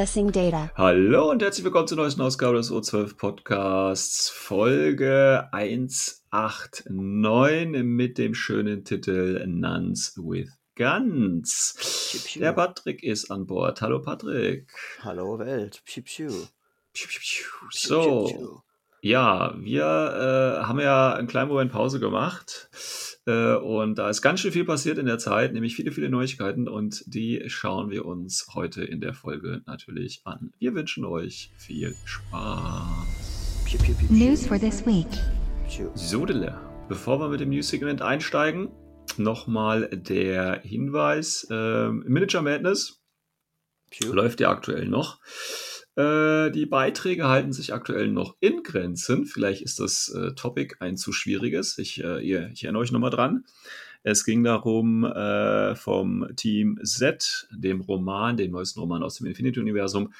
Accessing data. Hallo und herzlich willkommen zur neuesten Ausgabe des O12 Podcasts, Folge 189 mit dem schönen Titel Nuns with Guns. Der Patrick ist an Bord. Hallo Patrick. Hallo Welt. Piu, piu. Piu, piu, piu. Piu, So, piu, piu. ja, wir äh, haben ja einen kleinen Moment Pause gemacht. Äh, und da ist ganz schön viel passiert in der Zeit, nämlich viele, viele Neuigkeiten. Und die schauen wir uns heute in der Folge natürlich an. Wir wünschen euch viel Spaß. News for this week. Sodele. Bevor wir mit dem News-Segment einsteigen, nochmal der Hinweis: ähm, Miniature Madness läuft ja aktuell noch. Äh, die Beiträge halten sich aktuell noch in Grenzen. Vielleicht ist das äh, Topic ein zu schwieriges. Ich, äh, ihr, ich erinnere euch nochmal dran. Es ging darum, äh, vom Team Z, dem Roman, dem neuesten Roman aus dem Infinity-Universum,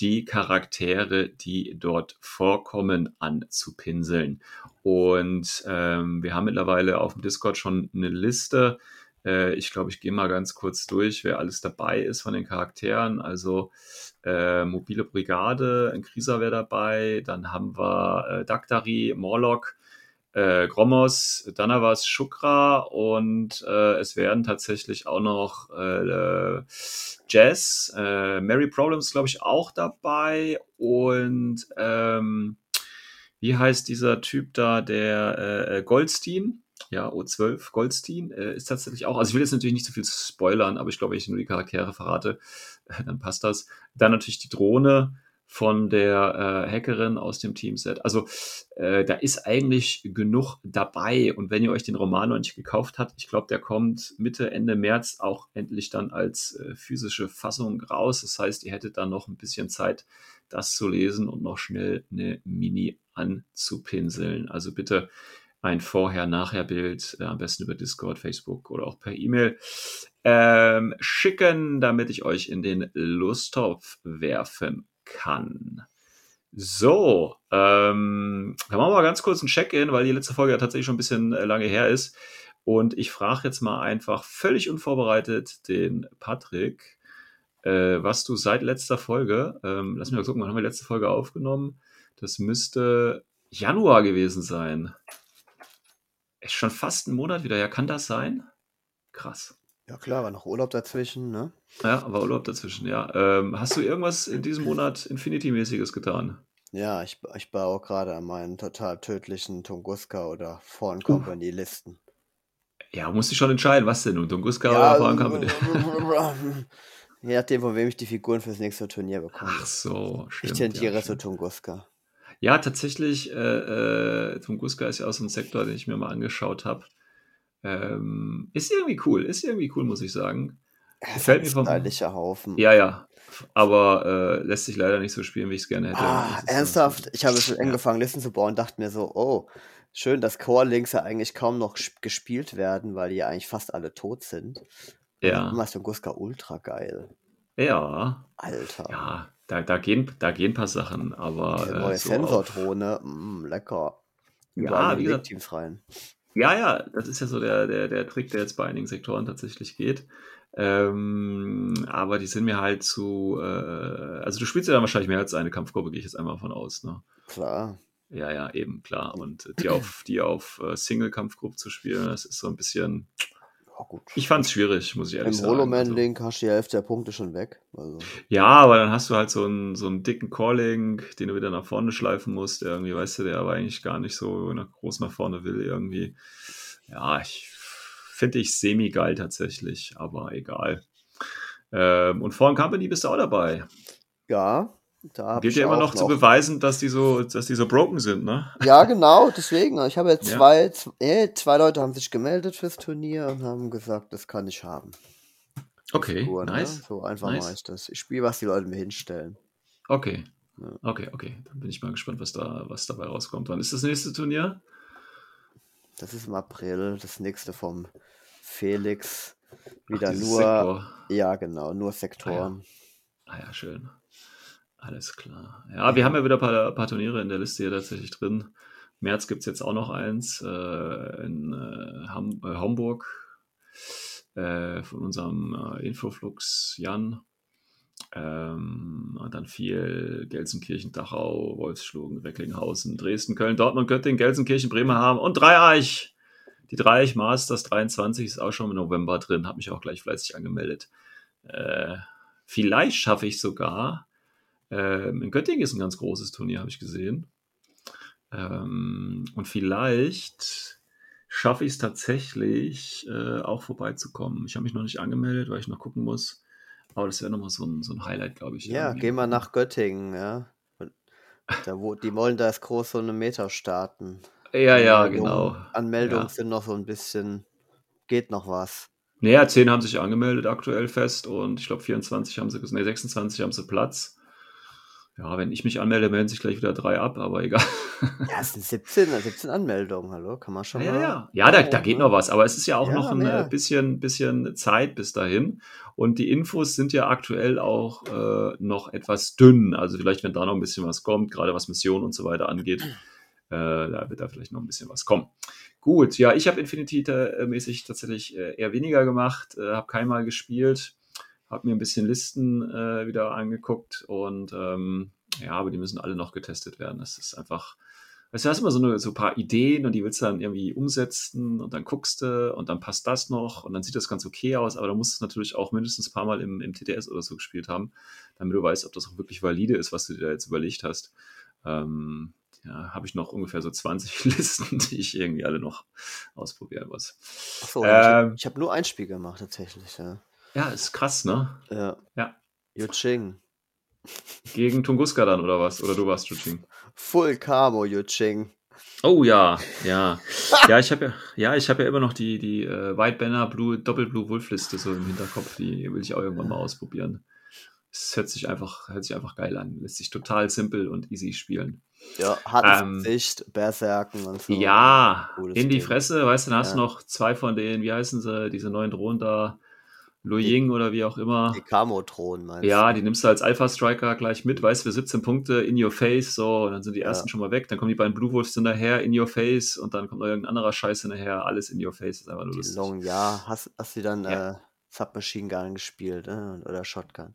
die Charaktere, die dort vorkommen, anzupinseln. Und ähm, wir haben mittlerweile auf dem Discord schon eine Liste. Äh, ich glaube, ich gehe mal ganz kurz durch, wer alles dabei ist von den Charakteren. Also äh, Mobile Brigade, ein Krieger wäre dabei. Dann haben wir äh, Daktari, Morlock, äh, Gromos, Danavas, Shukra und äh, es werden tatsächlich auch noch äh, Jazz, äh, Mary Problems, glaube ich, auch dabei und ähm, wie heißt dieser Typ da, der äh, Goldstein? Ja, O12 Goldstein äh, ist tatsächlich auch. Also ich will jetzt natürlich nicht so viel spoilern, aber ich glaube, wenn ich nur die Charaktere verrate, äh, dann passt das. Dann natürlich die Drohne von der äh, Hackerin aus dem Teamset. Also äh, da ist eigentlich genug dabei. Und wenn ihr euch den Roman noch nicht gekauft habt, ich glaube, der kommt Mitte, Ende März auch endlich dann als äh, physische Fassung raus. Das heißt, ihr hättet dann noch ein bisschen Zeit, das zu lesen und noch schnell eine Mini anzupinseln. Also bitte ein Vorher-Nachher-Bild, äh, am besten über Discord, Facebook oder auch per E-Mail ähm, schicken, damit ich euch in den Lusttopf werfen kann. So, ähm, dann machen wir mal ganz kurz ein Check-in, weil die letzte Folge ja tatsächlich schon ein bisschen äh, lange her ist. Und ich frage jetzt mal einfach völlig unvorbereitet den Patrick, äh, was du seit letzter Folge, ähm, lass mich mal gucken, wann haben wir letzte Folge aufgenommen? Das müsste Januar gewesen sein. Ist schon fast ein Monat wieder. Ja, kann das sein? Krass. Ja klar, war noch Urlaub dazwischen, ne? Ja, aber Urlaub dazwischen, ja. Ähm, hast du irgendwas in diesem Monat Infinity-mäßiges getan? Ja, ich, ich baue gerade an meinen total tödlichen Tunguska oder Foreign Company Listen. Ja, musst du schon entscheiden, was denn nun? Tunguska Ja, oder Foreign Company? Je nachdem, von wem ich die Figuren fürs nächste Turnier bekomme. Ach so, ich stimmt. tendiere ja, zu. Tunguska. Ja, tatsächlich, äh, äh, Tunguska ist ja auch so ein Sektor, den ich mir mal angeschaut habe. Ähm, ist irgendwie cool, ist irgendwie cool, muss ich sagen. Gefällt mir vom. Stylischer Haufen. Ja, ja. Aber äh, lässt sich leider nicht so spielen, wie ich es gerne hätte. Ah, ist so- ernsthaft? Ich habe schon Ja. angefangen, Listen zu bauen und dachte mir so, oh, schön, dass Core-Links ja eigentlich kaum noch sp- gespielt werden, weil die ja eigentlich fast alle tot sind. Ja. Immer ist Tunguska ultra geil. Ja, Alter. ja, da, da, gehen, da gehen ein paar Sachen, aber. Diese äh, neue so auf- Sensordrohne, mm, lecker. Ja, wie gesagt- Teams rein. Ja, ja, das ist ja so der, der, der Trick, der jetzt bei einigen Sektoren tatsächlich geht. Ähm, aber die sind mir halt zu. Äh, also, du spielst ja dann wahrscheinlich mehr als eine Kampfgruppe, gehe ich jetzt einmal davon aus. Ne? Klar. Ja, ja, eben, klar. Und die auf, die auf äh, Single-Kampfgruppe zu spielen, das ist so ein bisschen. Gut. Ich fand es schwierig, muss ich ehrlich Im sagen. Also, Holoman-Link hast du die Hälfte der Punkte schon weg. Also, ja, aber dann hast du halt so einen, so einen dicken Core-Link, den du wieder nach vorne schleifen musst. Irgendwie, weißt du, der aber eigentlich gar nicht so nach, groß nach vorne will, irgendwie. Ja, ich finde ich semi-geil tatsächlich, aber egal. Ähm, und Foreign Company bist du auch dabei. ja, da Gilt ja immer auch noch, zu beweisen, dass die so, dass die so broken sind, ne? Ja, genau, deswegen. Ich habe jetzt Ja. zwei, zwei, äh, zwei Leute haben sich gemeldet fürs Turnier und haben gesagt, das kann ich haben. Okay, Figuren, ne? nice. So einfach Nice. mache ich das. Ich spiele, was die Leute mir hinstellen. Okay. Ja. Okay, okay. Dann bin ich mal gespannt, was da, was dabei rauskommt. Wann ist das nächste Turnier? Das ist im April, das nächste vom Felix. Wieder dieses nur, Sektor. ja genau, nur Sektoren. Ah ja, schön. Alles klar. Ja, wir haben ja wieder ein paar, paar Turniere in der Liste hier tatsächlich drin. März gibt es jetzt auch noch eins äh, in äh, Ham äh, Hamburg äh, von unserem äh, Infoflux Jan. Ähm, und dann viel Gelsenkirchen, Dachau, Wolfsschlugen, Recklinghausen, Dresden, Köln, Dortmund, Göttingen, Gelsenkirchen, Bremerhaven und Dreieich. Die Dreieich Masters 23 ist auch schon im November drin, habe mich auch gleich fleißig angemeldet. Äh, vielleicht schaffe ich sogar. Ähm, in Göttingen ist ein ganz großes Turnier, habe ich gesehen. Ähm, und vielleicht schaffe ich es tatsächlich, äh, auch vorbeizukommen. Ich habe mich noch nicht angemeldet, weil ich noch gucken muss. Aber das wäre nochmal so ein, so ein Highlight, glaube ich. Ja, irgendwie. gehen wir nach Göttingen, ja. Da, wo, die wollen da erst groß so eine Meter starten. Ja, ja, genau. Anmeldungen Ja. sind noch so ein bisschen, geht noch was. Naja, 10 haben sich angemeldet aktuell fest und ich glaube 24 haben sie, nee, 26 haben sie Platz. Ja, wenn ich mich anmelde, melden sich gleich wieder drei ab, aber egal. Ja, es sind 17, 17 Anmeldungen, hallo, kann man schon Ja, mal. ja, ja. Ja, da, da Oh, geht ne? noch was, aber es ist ja auch Ja, noch ein mehr. äh, bisschen, bisschen Zeit bis dahin. Und die Infos sind ja aktuell auch äh, noch etwas dünn. Also vielleicht, wenn da noch ein bisschen was kommt, gerade was Missionen und so weiter angeht, äh, da wird da vielleicht noch ein bisschen was kommen. Gut, ja, ich habe Infinity-mäßig tatsächlich äh, eher weniger gemacht, äh, habe keinmal gespielt, habe mir ein bisschen Listen äh, wieder angeguckt und ähm, ja, aber die müssen alle noch getestet werden. Das ist einfach, weißt du, hast immer so, eine, so ein paar Ideen und die willst du dann irgendwie umsetzen und dann guckst du und dann passt das noch und dann sieht das ganz okay aus, aber da musst du es natürlich auch mindestens ein paar Mal im, im TTS oder so gespielt haben, damit du weißt, ob das auch wirklich valide ist, was du dir da jetzt überlegt hast. Ähm, ja, habe ich noch ungefähr so 20 Listen, die ich irgendwie alle noch ausprobieren muss. Achso, Ähm. ich habe nur ein Spiel gemacht, tatsächlich, ja. Ja, ist krass, ne? Ja. Ja. Yuching. Gegen Tunguska dann oder was? Oder du warst Shooting? Full Camo Yuching. Oh ja, ja. Ja, ich habe ja, ja, ich habe ja immer noch die, die äh, White Banner Blue, Doppel Blue Wolf Liste so im Hinterkopf. Die will ich auch irgendwann mal ausprobieren. Es hört sich einfach, hört sich einfach geil an. Lässt sich total simpel und easy spielen. Ja, hartes Ähm. Gesicht, Berserken und so. Ja, in die. Fresse, weißt du, dann hast du Ja. noch zwei von denen, wie heißen sie, diese neuen Drohnen da, Lu Ying oder wie auch immer. Die Camo-Thron, meinst Ja, die nimmst du als Alpha-Striker gleich mit, weißt du, für 17 Punkte in your face, so, und dann sind die Ja. ersten schon mal weg, dann kommen die beiden Blue Wolves hinterher, in your face, und dann kommt noch irgendein anderer Scheiß hinterher, alles in your face, ist einfach nur Die lustig. Long, ja. Hast, hast du dann Ja. äh, Submachine Gun gespielt, ne? oder Shotgun?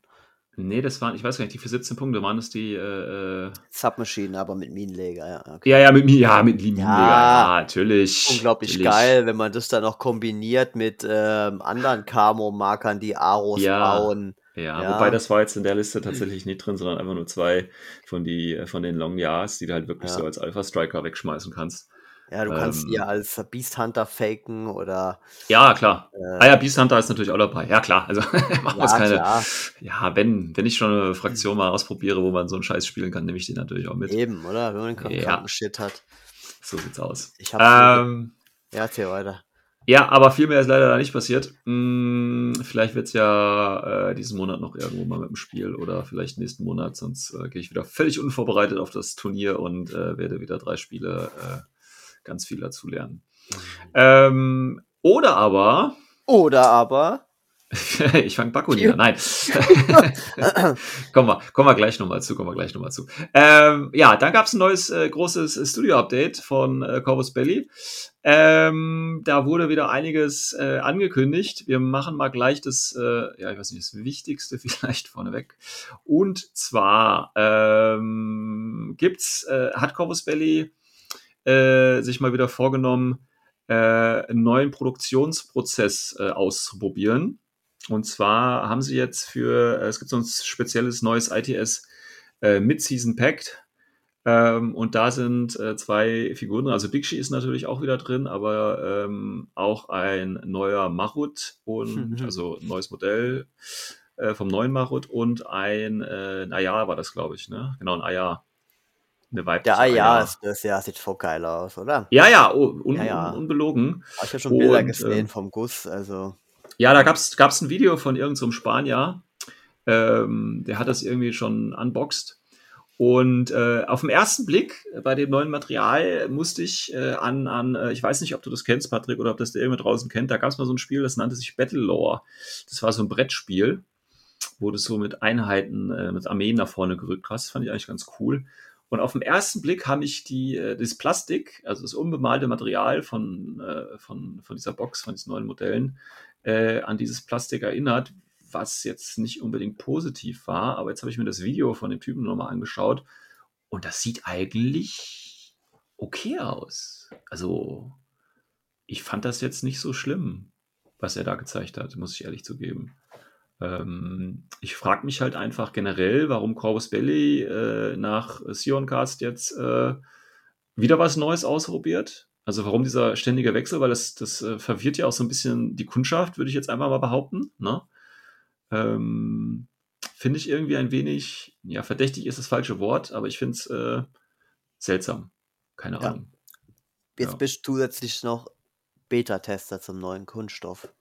Nee, das waren, ich weiß gar nicht, die für 17 Punkte waren es die, äh, äh, Submachine, aber mit Minenleger, ja. Okay. ja, ja, mit ja, mit Linie, Ja. ja, natürlich. Unglaublich natürlich. geil, wenn man das dann noch kombiniert mit ähm, anderen Camo-Markern, die Aros Ja. bauen. Ja, Ja. wobei das war jetzt in der Liste tatsächlich nicht drin, sondern einfach nur zwei von, die, von den Long Yards, die du halt wirklich so als Alpha-Striker wegschmeißen kannst. Ja, du kannst Ähm. ja als Beast Hunter faken oder Ja, klar. äh, Ah ja, Beast Hunter ist natürlich auch dabei. Ja, klar. Also machen wir ja, keine. klar, Ja, wenn, wenn ich schon eine Fraktion mal ausprobiere, wo man so einen Scheiß spielen kann, nehme ich den natürlich auch mit. eben, oder? Wenn man den Ja. Shit hat. So sieht's aus. Ich hab's Ähm, Ja, erzähl weiter. ja, aber viel mehr ist leider da nicht passiert. Hm, vielleicht wird's ja äh, diesen Monat noch irgendwo mal mit dem Spiel oder vielleicht nächsten Monat, sonst äh, gehe ich wieder völlig unvorbereitet auf das Turnier und äh, werde wieder drei Spiele äh, ganz viel dazu lernen. Ähm, oder aber, Oder aber, ich fange Bakuni an. Nein. kommen, wir, kommen wir gleich nochmal zu, kommen wir gleich nochmal zu. Ähm, ja, dann gab es ein neues äh, großes äh, Studio-Update von äh, Corvus Belly. Ähm, da wurde wieder einiges äh, angekündigt. Wir machen mal gleich das, äh, ja, ich weiß nicht, das Wichtigste vielleicht vorneweg. Und zwar ähm, gibt's, äh, hat Corvus Belly äh, sich mal wieder vorgenommen, äh, einen neuen Produktionsprozess äh, auszuprobieren. Und zwar haben sie jetzt für, äh, es gibt so ein spezielles neues ITS äh, Mid-Season Pact. Ähm, und da sind äh, zwei Figuren drin. Also Bigshi ist natürlich auch wieder drin, aber ähm, auch ein neuer Marut und Mhm. also ein neues Modell äh, vom neuen Marut und ein, äh, ein Ayar war das, glaube ich, ne? Genau, ein Ayar. Eine weibliche ja, ja, das, ja, sieht voll geil aus, oder? Ja, ja, oh, un, Ja, ja. Un, unbelogen. Hab ich ja schon Bilder Und, gesehen ähm, vom Guss, also Ja, da gab es ein Video von irgendeinem so Spanier, ähm, der hat das irgendwie schon unboxed. Und äh, auf den ersten Blick bei dem neuen Material musste ich äh, an, an äh, ich weiß nicht, ob du das kennst, Patrick, oder ob das der irgendwer draußen kennt, da gab es mal so ein Spiel, das nannte sich Battle Lore. Das war so ein Brettspiel, wo du so mit Einheiten, äh, mit Armeen nach vorne gerückt hast. Das fand ich eigentlich ganz cool. Und auf den ersten Blick habe ich die, äh, das Plastik, also das unbemalte Material von, äh, von, von dieser Box, von diesen neuen Modellen, äh, an dieses Plastik erinnert, was jetzt nicht unbedingt positiv war. Aber jetzt habe ich mir das Video von dem Typen nochmal angeschaut und das sieht eigentlich okay aus. Also, ich fand das jetzt nicht so schlimm, was er da gezeigt hat, muss ich ehrlich zugeben. Ähm, ich frage mich halt einfach generell, warum Corvus Belly äh, nach Sioncast jetzt äh, wieder was Neues ausprobiert. Also warum dieser ständige Wechsel, weil das, das äh, verwirrt ja auch so ein bisschen die Kundschaft, würde ich jetzt einfach mal behaupten. Ne? Ähm, finde ich irgendwie ein wenig, ja, verdächtig ist das falsche Wort, aber ich finde es äh, seltsam. Keine ja. Ahnung. Jetzt ja. bist du zusätzlich noch Beta-Tester zum neuen Kunststoff.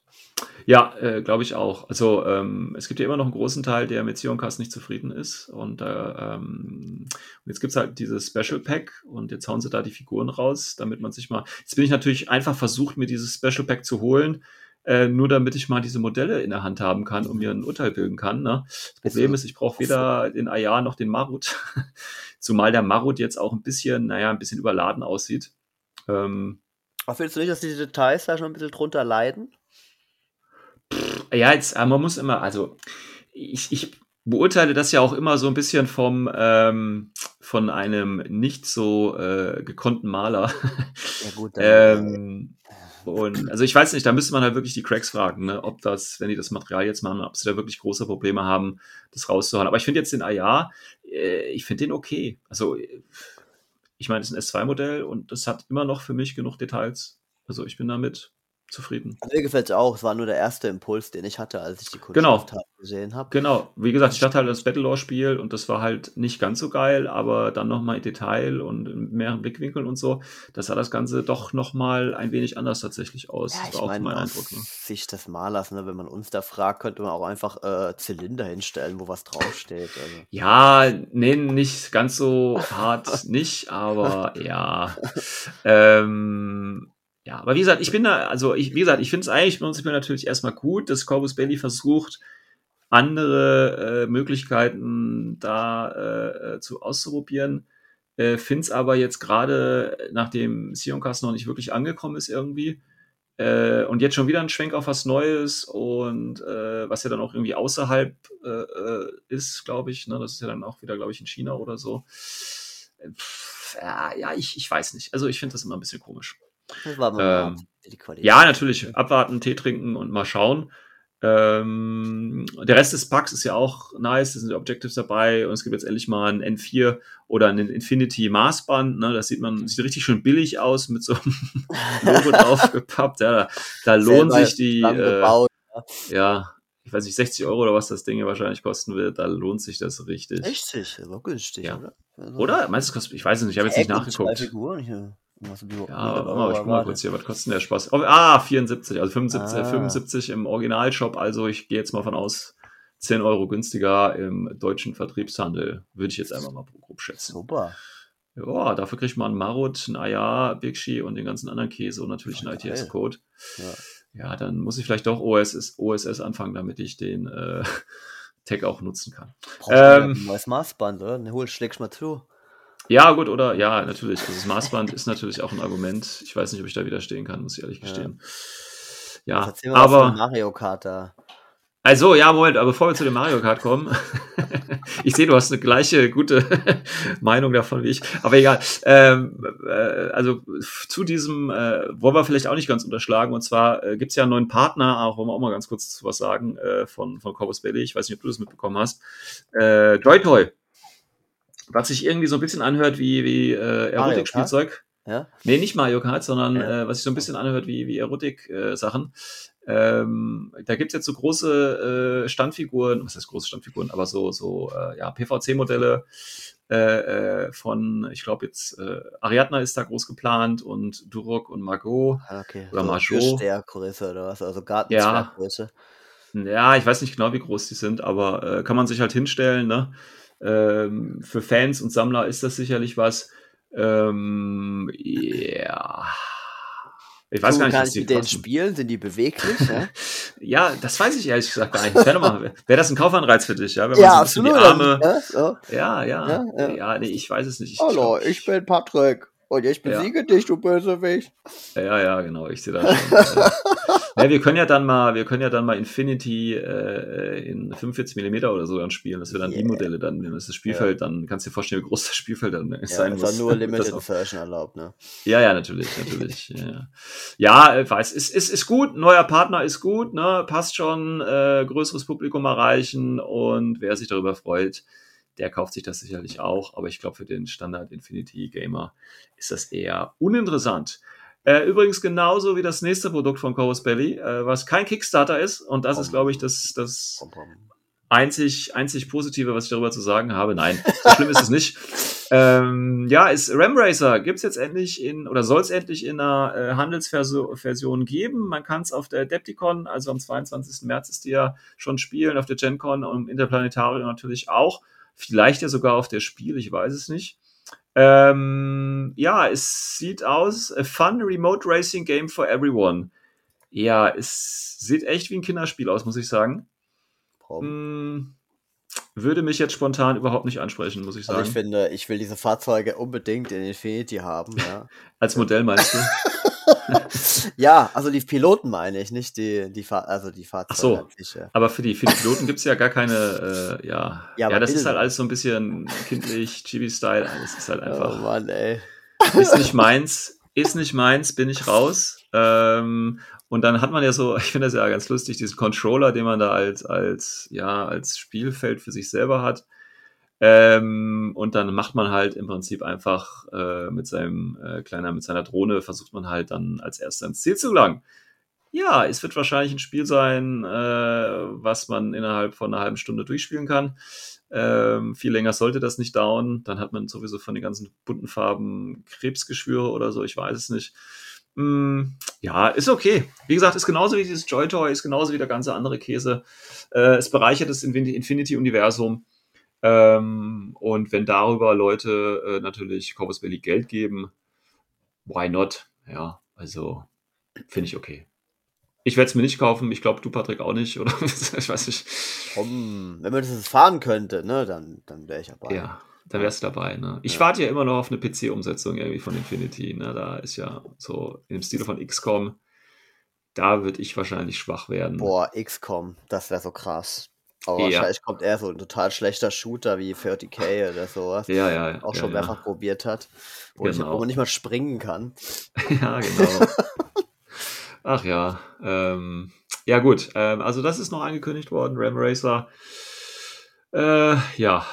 Ja, äh, glaube ich auch. Also ähm, es gibt ja immer noch einen großen Teil, der mit Sioncast nicht zufrieden ist. Und äh, ähm, jetzt gibt es halt dieses Special Pack und jetzt hauen sie da die Figuren raus, damit man sich mal. Jetzt bin ich natürlich einfach versucht, mir dieses Special Pack zu holen, äh, nur damit ich mal diese Modelle in der Hand haben kann und mir ein Urteil bilden kann. Ne? Das Problem ist, ich brauche weder den Ayar noch den Marut. Zumal der Marut jetzt auch ein bisschen, naja, ein bisschen überladen aussieht. Ähm, Aber findest du nicht, dass die Details da schon ein bisschen drunter leiden? Ja, jetzt, äh, man muss immer, also ich, ich beurteile das ja auch immer so ein bisschen vom ähm, von einem nicht so äh, gekonnten Maler. Ja, gut, ähm, und also ich weiß nicht, da müsste man halt wirklich die Cracks fragen, ne, ob das, wenn die das Material jetzt machen, ob sie da wirklich große Probleme haben, das rauszuhauen. Aber ich finde jetzt den AR, äh, ich finde den okay. Also ich meine, es ist ein S2-Modell und das hat immer noch für mich genug Details. Also ich bin damit zufrieden. Mir gefällt es auch. Es war nur der erste Impuls, den ich hatte, als ich die Kunst genau. Gesehen habe. Genau. Wie gesagt, ich hatte halt das Battlelore-Spiel und das war halt nicht ganz so geil, aber dann nochmal in Detail und in mehreren Blickwinkeln und so, das sah das Ganze doch nochmal ein wenig anders tatsächlich aus. Ja, das war auch mein Eindruck. Ne? Sicht des Malers, ne? wenn man uns da fragt, könnte man auch einfach äh, Zylinder hinstellen, wo was draufsteht. Also. Ja, nee, nicht ganz so hart nicht, aber ja. ähm, ja, aber wie gesagt, ich bin da, also ich, wie gesagt, ich finde es eigentlich prinzipiell natürlich erstmal gut, dass Corvus Belly versucht, andere äh, Möglichkeiten da äh, zu auszuprobieren. Äh, finde es aber jetzt gerade, nachdem Sioncast noch nicht wirklich angekommen ist irgendwie, äh, und jetzt schon wieder ein Schwenk auf was Neues und äh, was ja dann auch irgendwie außerhalb äh, äh ist, glaube ich. Ne? Das ist ja dann auch wieder, glaube ich, in China oder so. Äh, pff, ja ich, ich weiß nicht. Also ich finde das immer ein bisschen komisch. Ähm, ja, natürlich. Abwarten, Tee trinken und mal schauen. Ähm, der Rest des Packs ist ja auch nice, da sind die Objectives dabei und es gibt jetzt endlich mal ein N4 oder ein Infinity Maßband. Ne? Das sieht man, sieht richtig schön billig aus mit so einem Logo draufgepappt. Ja, da, da lohnt sich die. Äh, ja, ich weiß nicht, 60 Euro oder was das Ding hier wahrscheinlich kosten wird, da lohnt sich das richtig. 60, das war günstig, ja. oder? Also, oder? Meinst du, kostet, ich weiß es nicht, ich habe jetzt nicht nachgeguckt. Figuren hier. Ja, aber mal, ich guck mal kurz hier, was kostet denn der Spaß? Oh, ah, 74, also 75, ah. 75 im Originalshop, also ich gehe jetzt mal von aus, 10 Euro günstiger im deutschen Vertriebshandel, würde ich jetzt einfach mal grob schätzen. Super. Ja, dafür kriegt man Marut, ein Ayar, Bigshi und den ganzen anderen Käse und natürlich einen ITS-Code. Ja. ja. dann muss ich vielleicht doch OSS, OSS anfangen, damit ich den äh, Tag auch nutzen kann. Brauchst ähm, ein neues Maßband, oder? Ne, hol, schlägst mal zu. Ja, gut, oder ja, natürlich. Also das Maßband ist natürlich auch ein Argument. Ich weiß nicht, ob ich da widerstehen kann, muss ich ehrlich gestehen. Ja, ja aber. Mario Kart da. Also, ja, Moment, aber bevor wir zu dem Mario Kart kommen, ich sehe, du hast eine gleiche gute Meinung davon wie ich, aber egal. Ähm, äh, also zu diesem äh, wollen wir vielleicht auch nicht ganz unterschlagen, und zwar äh, gibt es ja einen neuen Partner, auch wollen wir auch mal ganz kurz was sagen, äh, von, von Corvus Belly, ich weiß nicht, ob du das mitbekommen hast, äh, Joy-Toy was sich irgendwie so ein bisschen anhört wie, wie äh, Erotik-Spielzeug. Ja? Nee, nicht Mario Kart, sondern ja. äh, was sich so ein bisschen anhört wie, wie Erotik-Sachen. ähm, da gibt's jetzt so große äh, Standfiguren, was heißt große Standfiguren, aber so, so äh, ja, PVC-Modelle äh, äh, von, ich glaube jetzt, äh, Ariadna ist da groß geplant und Durok und Margot. Ah, okay. Oder so Margot. Türstehergröße oder was? Also Gartenzwerggröße. Ja, ich weiß nicht genau, wie groß die sind, aber äh, kann man sich halt hinstellen. Ne? Ähm, für Fans und Sammler ist das sicherlich was. Ähm, ja. Ich weiß du, gar nicht, was die mit denen spielen? Sind die beweglich? Ja, Ja, das weiß ich ehrlich gesagt gar nicht. Wäre wär wär das ein Kaufanreiz für dich, ja? Wenn man ja so absolut. Die Arme, Ja, so. ja, ja, Ja, ja, ja. nee, ich weiß es nicht. Ich, Hallo, glaub, ich bin Patrick. Und ich besiege dich, du Bösewicht. Ja, ja, genau, ich sehe das. ja, wir können ja dann mal, wir können ja dann mal Infinity äh, in 45 mm oder so dann spielen, dass wir dann die Yeah. Modelle dann nehmen. Das das Spielfeld, dann kannst du dir vorstellen, wie groß das Spielfeld dann Ja, sein das muss. war nur das Limited Version erlaubt, ne? Ja, ja, natürlich, natürlich. ja, ja weiß, ist, ist, ist gut, neuer Partner ist gut, ne? Passt schon, äh, größeres Publikum erreichen und wer sich darüber freut, der kauft sich das sicherlich auch. Aber ich glaube, für den Standard Infinity Gamer ist das eher uninteressant. Äh, übrigens genauso wie das nächste Produkt von Chorus Belly, äh, was kein Kickstarter ist. Und das ist, glaube ich, das, das einzig, einzig Positive, was ich darüber zu sagen habe. Nein, so schlimm ist es nicht. Ähm, ja, ist Ram Racer gibt's jetzt endlich in, oder soll es endlich in einer äh, Handelsversion geben. Man kann es auf der Adepticon, also am 22. März ist die ja schon spielen, auf der GenCon und im Interplanetarium natürlich auch. Vielleicht ja sogar auf der Spiel, ich weiß es nicht. Ähm, ja, es sieht aus, a fun remote racing game for everyone. Ja, es sieht echt wie ein Kinderspiel aus, muss ich sagen. Mm, würde mich jetzt spontan überhaupt nicht ansprechen, muss ich Also sagen. ich finde, ich will diese Fahrzeuge unbedingt in Infinity haben, ja. Als Modell meinst du? ja, also die Piloten meine ich, nicht die, die Fahr also die Fahrzeuge so. sich, ja. Aber für die, für die Piloten gibt es ja gar keine, äh, ja. Ja, Ja, das ist Bilder. halt alles so ein bisschen kindlich, Chibi-Style. Das ist halt Oh einfach, Mann, ey. ist nicht meins, ist nicht meins, bin ich raus. Ähm, und dann hat man ja so, ich finde das ja ganz lustig, diesen Controller, den man da als, als, ja, als Spielfeld für sich selber hat. Ähm, und dann macht man halt im Prinzip einfach äh, mit seinem äh, kleiner, mit seiner Drohne versucht man halt dann als erster ins Ziel zu gelangen. Ja, es wird wahrscheinlich ein Spiel sein, äh, was man innerhalb von einer halben Stunde durchspielen kann. Ähm, viel länger sollte das nicht dauern. Dann hat man sowieso von den ganzen bunten Farben Krebsgeschwüre oder so, ich weiß es nicht. Mm, ja, ist okay. Wie gesagt, ist genauso wie dieses Joy-Toy, ist genauso wie der ganze andere Käse. Äh, es bereichert das Infin- Infinity-Universum. Ähm, und wenn darüber Leute äh, natürlich Corvus Belli Geld geben, why not? Ja, also finde ich okay. Ich werde es mir nicht kaufen. Ich glaube, du, Patrick, auch nicht. Oder ich weiß nicht. Komm, wenn man das fahren könnte, ne, dann, dann wäre ich dabei. Ja, da wärst du dabei. Ne? Ich Ja. warte ja immer noch auf eine PC-Umsetzung irgendwie von Infinity. Ne? Da ist ja so im Stile von XCOM. Da würde ich wahrscheinlich schwach werden. Boah, XCOM, das wäre so krass. Aber Ja. wahrscheinlich kommt eher so ein total schlechter Shooter wie 30k oder sowas. Ja, ja. Auch ja, schon ja. mehrfach probiert hat. Wo, ich, Genau. wo man nicht mal springen kann. ja, genau. Ach ja. Ähm, ja, gut. Ähm, also, das ist noch angekündigt worden, Ram Racer. Äh, ja.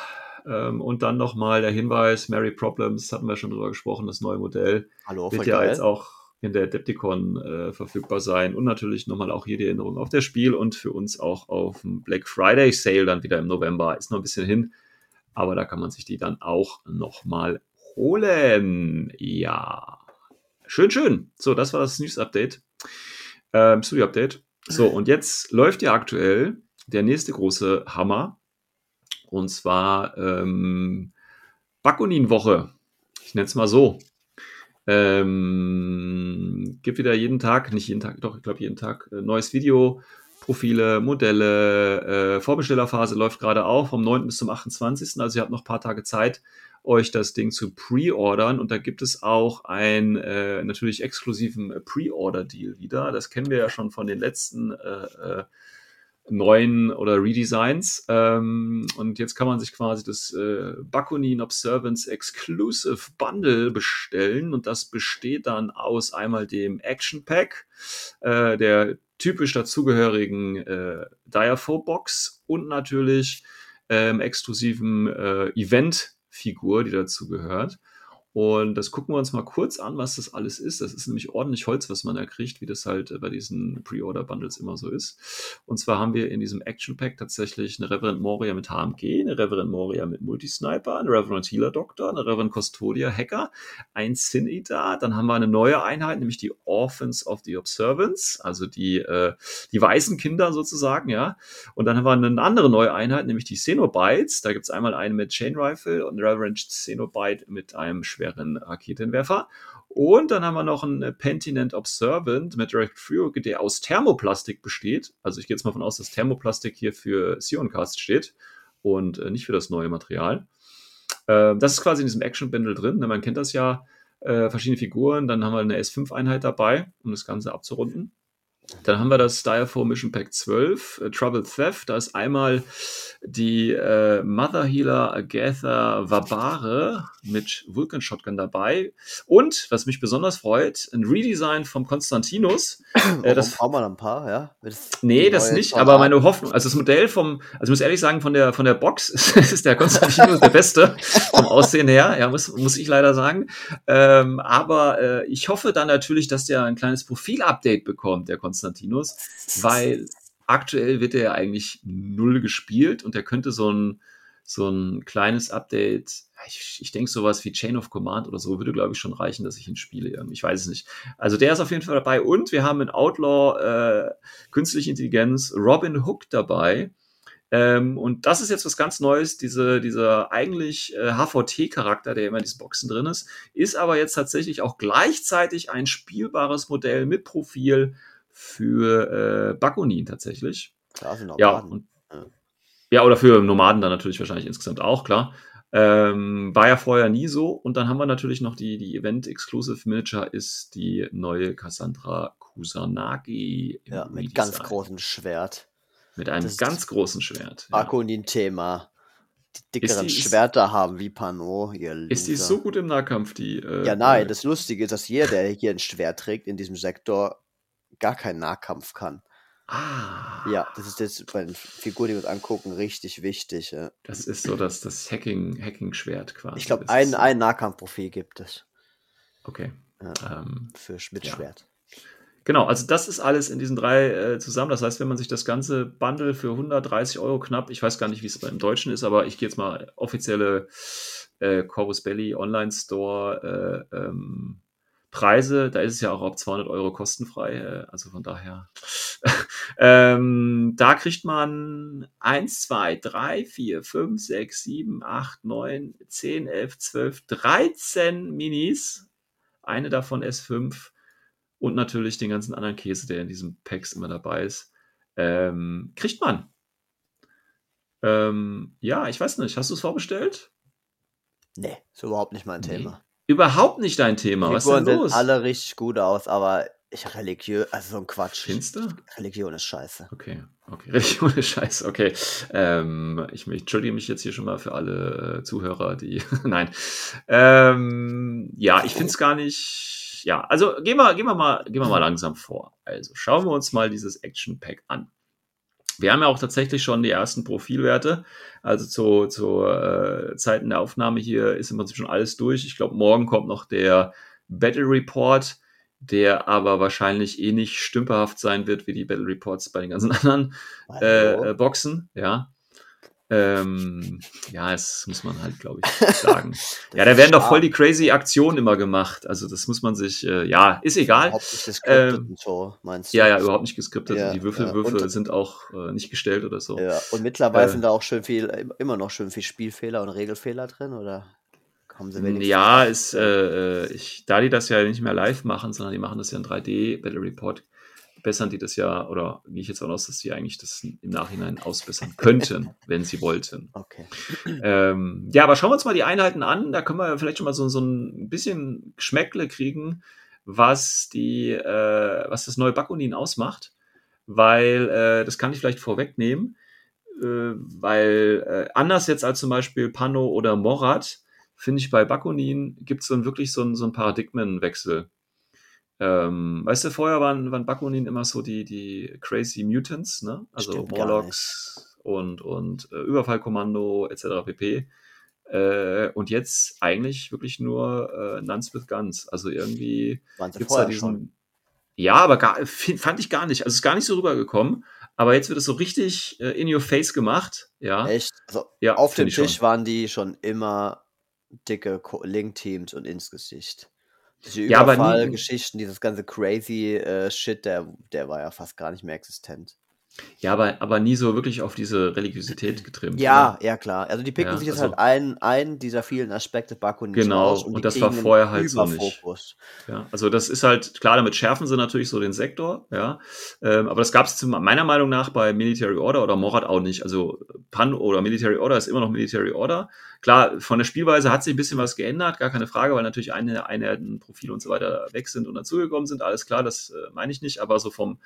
Ähm, und dann nochmal der Hinweis: Mary Problems, hatten wir schon drüber gesprochen, das neue Modell. Hallo, wird ja geil. jetzt auch in der Adepticon äh, verfügbar sein und natürlich nochmal auch hier die Erinnerung auf das Spiel und für uns auch auf dem Black Friday Sale dann wieder im November. Ist noch ein bisschen hin, aber da kann man sich die dann auch nochmal holen. Ja, schön, schön. So, das war das News-Update, ähm, Studio-Update. So, und jetzt läuft ja aktuell der nächste große Hammer und zwar ähm, Bakunin-Woche. Ich nenne es mal so. Ähm, gibt wieder jeden Tag, nicht jeden Tag, doch, ich glaube jeden Tag, äh, neues Video, Profile, Modelle, äh, Vorbestellerphase läuft gerade auch vom 9. bis zum 28. Also ihr habt noch ein paar Tage Zeit, euch das Ding zu pre-ordern. Und da gibt es auch einen äh, natürlich exklusiven Pre-Order-Deal wieder. Das kennen wir ja schon von den letzten äh, äh, neuen oder Redesigns. Ähm, und jetzt kann man sich quasi das äh, Bakunin Observance Exclusive Bundle bestellen. Und das besteht dann aus einmal dem Action Pack, äh, der typisch dazugehörigen äh, Diaphobe Box und natürlich ähm, exklusiven äh, Event-Figur, die dazu gehört. Und das gucken wir uns mal kurz an, was das alles ist. Das ist nämlich ordentlich Holz, was man da kriegt, wie das halt äh, bei diesen Pre-Order-Bundles immer so ist. Und zwar haben wir in diesem Action Pack tatsächlich eine Reverend Moria mit HMG, eine Reverend Moria mit Multisniper, eine Reverend Healer Doctor, eine Reverend Custodia Hacker, ein Sin Eater. Dann haben wir eine neue Einheit, nämlich die Orphans of the Observance, also die, äh, die weißen Kinder sozusagen, ja. Und dann haben wir eine andere neue Einheit, nämlich die Cenobites. Da gibt es einmal eine mit Chain Rifle und eine Reverend Cenobite mit einem schweren Raketenwerfer. Und dann haben wir noch einen Pentinent Observant mit Direct Fuel, der aus Thermoplastik besteht. Also ich gehe jetzt mal von aus, dass Thermoplastik hier für Sioncast steht und äh, nicht für das neue Material. Äh, das ist quasi in diesem Action-Bundle drin. Ne? Man kennt das ja, äh, verschiedene Figuren. Dann haben wir eine S5-Einheit dabei, um das Ganze abzurunden. Dann haben wir das Styrofoam Mission Pack 12, äh, Trouble Theft. Da ist einmal die äh, Mother Healer Agatha Vabare mit Vulcan Shotgun dabei. Und, was mich besonders freut, ein Redesign vom Konstantinus. Äh, das braucht man ein paar, ja? Das nee, das nicht, aber meine Hoffnung, also das Modell vom, also ich muss ehrlich sagen, von der, von der Box ist der Konstantinus der beste vom Aussehen her, ja, muss, muss ich leider sagen. Ähm, aber äh, ich hoffe dann natürlich, dass der ein kleines Profil-Update bekommt, der Konstantinus, weil aktuell wird er ja eigentlich null gespielt und der könnte so ein, so ein kleines Update, ich, ich denke sowas wie Chain of Command oder so, würde glaube ich schon reichen, dass ich ihn spiele. Ich weiß es nicht. Also der ist auf jeden Fall dabei und wir haben in Outlaw äh, Künstliche Intelligenz Robin Hook dabei. Ähm, und das ist jetzt was ganz Neues, diese, dieser eigentlich äh, HVT-Charakter, der immer in diesen Boxen drin ist, ist aber jetzt tatsächlich auch gleichzeitig ein spielbares Modell mit Profil für äh, Bakunin tatsächlich. Klar, für Ja, und, ja, oder für Nomaden dann natürlich wahrscheinlich insgesamt auch, klar. Ähm, war ja vorher nie so. Und dann haben wir natürlich noch die, die Event-Exclusive Miniature ist die neue Cassandra Kusanagi. Ja, mit Redesign. ganz großem Schwert. Mit einem Das ist ganz großen Schwert. Bakunin-Thema. Die dickeren die- ist- Schwerter haben wie Pano, ihr Ist die so gut im Nahkampf, die? Äh, Ja, nein, äh, das Lustige ist, dass jeder, der hier ein Schwert trägt in diesem Sektor, gar keinen Nahkampf kann. Ah. Ja, das ist jetzt bei den Figuren, die wir uns angucken, richtig wichtig. Ja. Das ist so das, das Hacking, Hacking-Schwert quasi. Ich glaube, ein, ein Nahkampfprofil gibt es Okay. Ja. Ähm, für Sch- mit Ja. Schwert. Genau, also das ist alles in diesen drei äh, zusammen. Das heißt, wenn man sich das ganze Bundle für 130 Euro knapp, ich weiß gar nicht, wie es beim Deutschen ist, aber ich gehe jetzt mal offizielle äh, Corvus Belly Online Store äh, ähm, Preise, da ist es ja auch ab 200 Euro kostenfrei, äh, also von daher. ähm, da kriegt man 1, 2, 3, 4, 5, 6, 7, 8, 9, 10, 11, 12, 13 Minis. Eine davon S5 und natürlich den ganzen anderen Käse, der in diesem Packs immer dabei ist, ähm, kriegt man. Ähm, ja, ich weiß nicht, hast du es vorbestellt? Nee, ist überhaupt nicht mein Nee. Thema. Überhaupt nicht dein Thema. Was ist denn sehen los? alle richtig gut aus, aber ich religiös, also so ein Quatsch. Findest du? Religion ist scheiße. Okay, okay. Religion ist scheiße, okay. Ähm, ich, ich entschuldige mich jetzt hier schon mal für alle äh, Zuhörer, die. Nein. Ähm, ja, ich finde es gar nicht. Ja, also gehen wir, gehen, wir mal, gehen wir mal langsam vor. Also schauen wir uns mal dieses Action Pack an. Wir haben ja auch tatsächlich schon die ersten Profilwerte. Also zu, zu äh, Zeiten der Aufnahme hier ist im Prinzip schon alles durch. Ich glaube, morgen kommt noch der Battle Report, der aber wahrscheinlich eh nicht stümperhaft sein wird wie die Battle Reports bei den ganzen anderen äh, Boxen. Ja. Ähm, ja, das muss man halt, glaube ich, sagen. ja, da werden doch voll die crazy Aktionen immer gemacht. Also das muss man sich, äh, ja, ist egal. Überhaupt nicht Ähm, und so, meinst du? Ja, ja, überhaupt nicht geskriptet. Ja, die Würfel, ja. Sind auch äh, nicht gestellt oder so. Ja, und mittlerweile Äh, sind da auch schön viel, immer noch schön viel Spielfehler und Regelfehler drin, oder haben sie wenigstens Ja, ist, äh, äh, ich, da die das ja nicht mehr live machen, sondern die machen das ja in 3D, Battle Report, bessern die das ja, oder gehe ich jetzt auch aus, dass die eigentlich das im Nachhinein ausbessern könnten, wenn sie wollten. Okay. Ähm, ja, aber schauen wir uns mal die Einheiten an. Da können wir vielleicht schon mal so, so ein bisschen Geschmäckle kriegen, was, die, äh, was das neue Bakunin ausmacht. Weil, äh, das kann ich vielleicht vorwegnehmen, äh, weil äh, anders jetzt als zum Beispiel Pano oder Morat, finde ich bei Bakunin gibt es so ein, wirklich so einen so einen Paradigmenwechsel. Ähm, weißt du, vorher waren, waren Bakunin immer so die, die Crazy Mutants, ne? Also Stimmt Morlocks und, und äh, Überfallkommando etc. pp. Äh, und jetzt eigentlich wirklich nur äh, Nuns with Guns. Also irgendwie Waren sie gibt es da diesen. schon. Ja, aber gar, fand ich gar nicht. Also es ist gar nicht so rübergekommen. Aber jetzt wird es so richtig äh, in your face gemacht. Ja. Echt? Also Ja, auf dem ich schon. Tisch waren die schon immer dicke Link-Teams und ins Gesicht. Diese Ja, Überfallgeschichten, dieses ganze crazy äh, Shit, der, der war ja fast gar nicht mehr existent. Ja, aber, aber nie so wirklich auf diese Religiosität getrimmt. Ja, oder? ja, klar. Also die picken Ja, sich jetzt also- halt einen, einen dieser vielen Aspekte Bakunin Genau, raus und die das war vorher halt so nicht. Ja, also das ist halt, klar, damit schärfen sie natürlich so den Sektor, ja. Ähm, aber das gab es meiner Meinung nach bei Military Order oder Morat auch nicht. Also Pan oder Military Order ist immer noch Military Order. Klar, von der Spielweise hat sich ein bisschen was geändert, gar keine Frage, weil natürlich eine Einheiten, Profile und so weiter weg sind und dazugekommen sind. Alles klar, das äh, meine ich nicht, aber so vom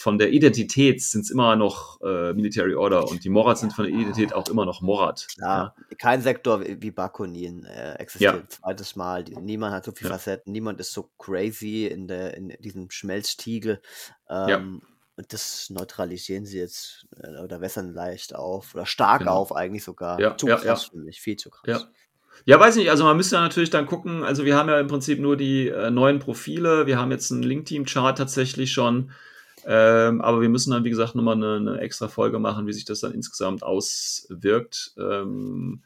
von der Identität sind es immer noch äh, Military Order und die Morat sind von der Identität auch immer noch Morat. Ja, kein Sektor wie Bakunin äh, existiert Ja. zweites Mal. Niemand hat so viele Ja. Facetten, niemand ist so crazy in, der, in diesem Schmelztiegel. Ja. Ähm, Und das neutralisieren sie jetzt äh, oder wässern leicht auf oder stark Genau. auf, eigentlich sogar. Ja, zu ja, krass ja. für mich, viel zu krass. Ja. Ja, weiß nicht, also man müsste ja natürlich dann gucken, also wir haben ja im Prinzip nur die äh, neuen Profile, wir haben jetzt einen Link-Team-Chart tatsächlich schon, ähm, aber wir müssen dann, wie gesagt, nochmal eine, eine extra Folge machen, wie sich das dann insgesamt auswirkt, ähm,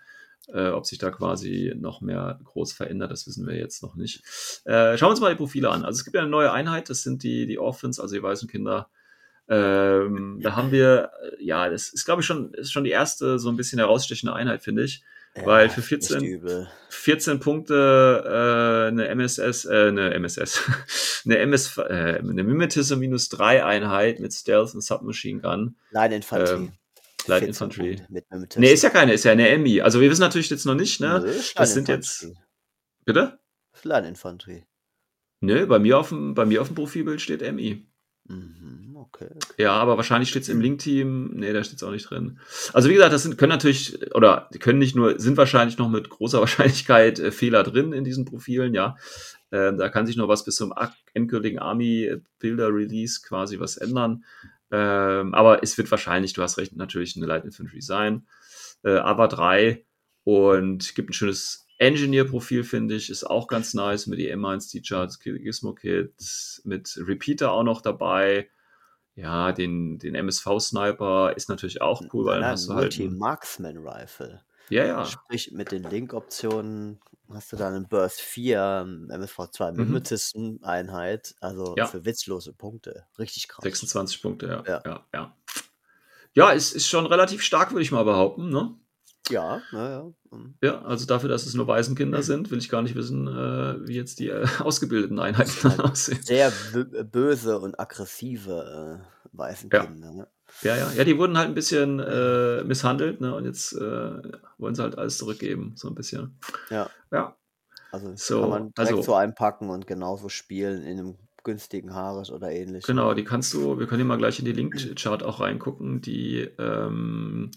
äh, ob sich da quasi noch mehr groß verändert, das wissen wir jetzt noch nicht. Äh, schauen wir uns mal die Profile an. Also es gibt ja eine neue Einheit, das sind die, die Orphans, also die weißen Kinder. Ähm, da haben wir, äh, ja, das ist, glaube ich, schon, ist schon die erste so ein bisschen herausstechende Einheit, finde ich. Weil für echt 14 übel. 14 Punkte äh, eine MSS, äh, eine MSS, eine MS, äh, eine Mimetism minus 3 Einheit mit Stealth und Submachine Gun. Line Infanterie. Ähm, Light 14 Infantry. Mit Nee, ist ja keine, ist ja eine Emmy. Also wir wissen natürlich jetzt noch nicht, ne? Nö, Das sind jetzt, bitte? Line Infanterie. Nö, bei mir auf dem, bei mir auf dem Profilbild steht Emmy. Mhm, okay. Ja, aber wahrscheinlich steht es im Link-Team. Nee, da steht es auch nicht drin. Also wie gesagt, das sind, können natürlich, oder können nicht nur, sind wahrscheinlich noch mit großer Wahrscheinlichkeit äh, Fehler drin in diesen Profilen, ja. Ähm, da kann sich noch was bis zum endgültigen Army-Builder-Release quasi was ändern. Ähm, aber es wird wahrscheinlich, du hast recht, natürlich eine Light Infantry sein. Äh, aber 3 und gibt ein schönes Engineer-Profil, finde ich, ist auch ganz nice mit die M1 T-Charts, Gizmo Kit, mit Repeater auch noch dabei. Ja, den, den MSV-Sniper ist natürlich auch cool, weil dann hast du halt. ein- Multi-Marksman-Rifle. Ja, ja. Sprich, mit den Link-Optionen hast du dann einen Burst 4, ähm, MSV2 Mhm. Mimetisten-Einheit, also Ja. für witzlose Punkte. Richtig krass. 26 Punkte, ja. Ja, Ja. ja. Ja, es ist schon relativ stark, würde ich mal behaupten. Ne? Ja, naja. mhm. Ja, also dafür, dass es nur Waisenkinder sind, will ich gar nicht wissen, äh, wie jetzt die äh, ausgebildeten Einheiten Halt aussehen. Sehr bö- böse und aggressive äh, weißen Ja. Ne? Ja, ja. Ja, die wurden halt ein bisschen äh, misshandelt, ne? Und jetzt äh, wollen sie halt alles zurückgeben, so ein bisschen. Ja. Ja. Also So, kann man direkt also- so einpacken und genauso spielen in einem günstigen Haares oder ähnlichem. Genau, die kannst du, wir können hier mal gleich in die Link-Chart auch reingucken, die ähm,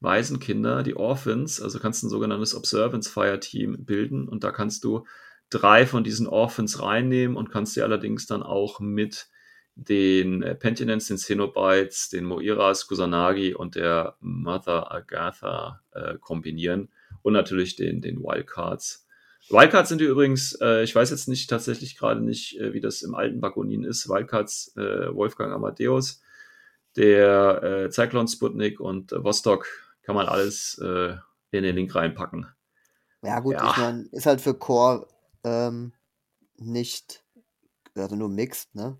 Waisenkinder, die Orphans, also kannst du ein sogenanntes Observance Fire Team bilden und da kannst du drei von diesen Orphans reinnehmen und kannst die allerdings dann auch mit den Pentinents, den Cenobites, den Moiras, Kusanagi und der Mother Agatha äh, kombinieren und natürlich den, den Wildcards. Wildcards sind die übrigens, äh, ich weiß jetzt nicht tatsächlich gerade nicht, äh, wie das im alten Bakonin ist. Wildcards äh, Wolfgang Amadeus, der äh, Cyclone Sputnik und äh, Vostok kann man alles äh, in den Link reinpacken. Ja, gut, Ja. ich meine, ist halt für Core ähm, nicht, also nur mixed, ne?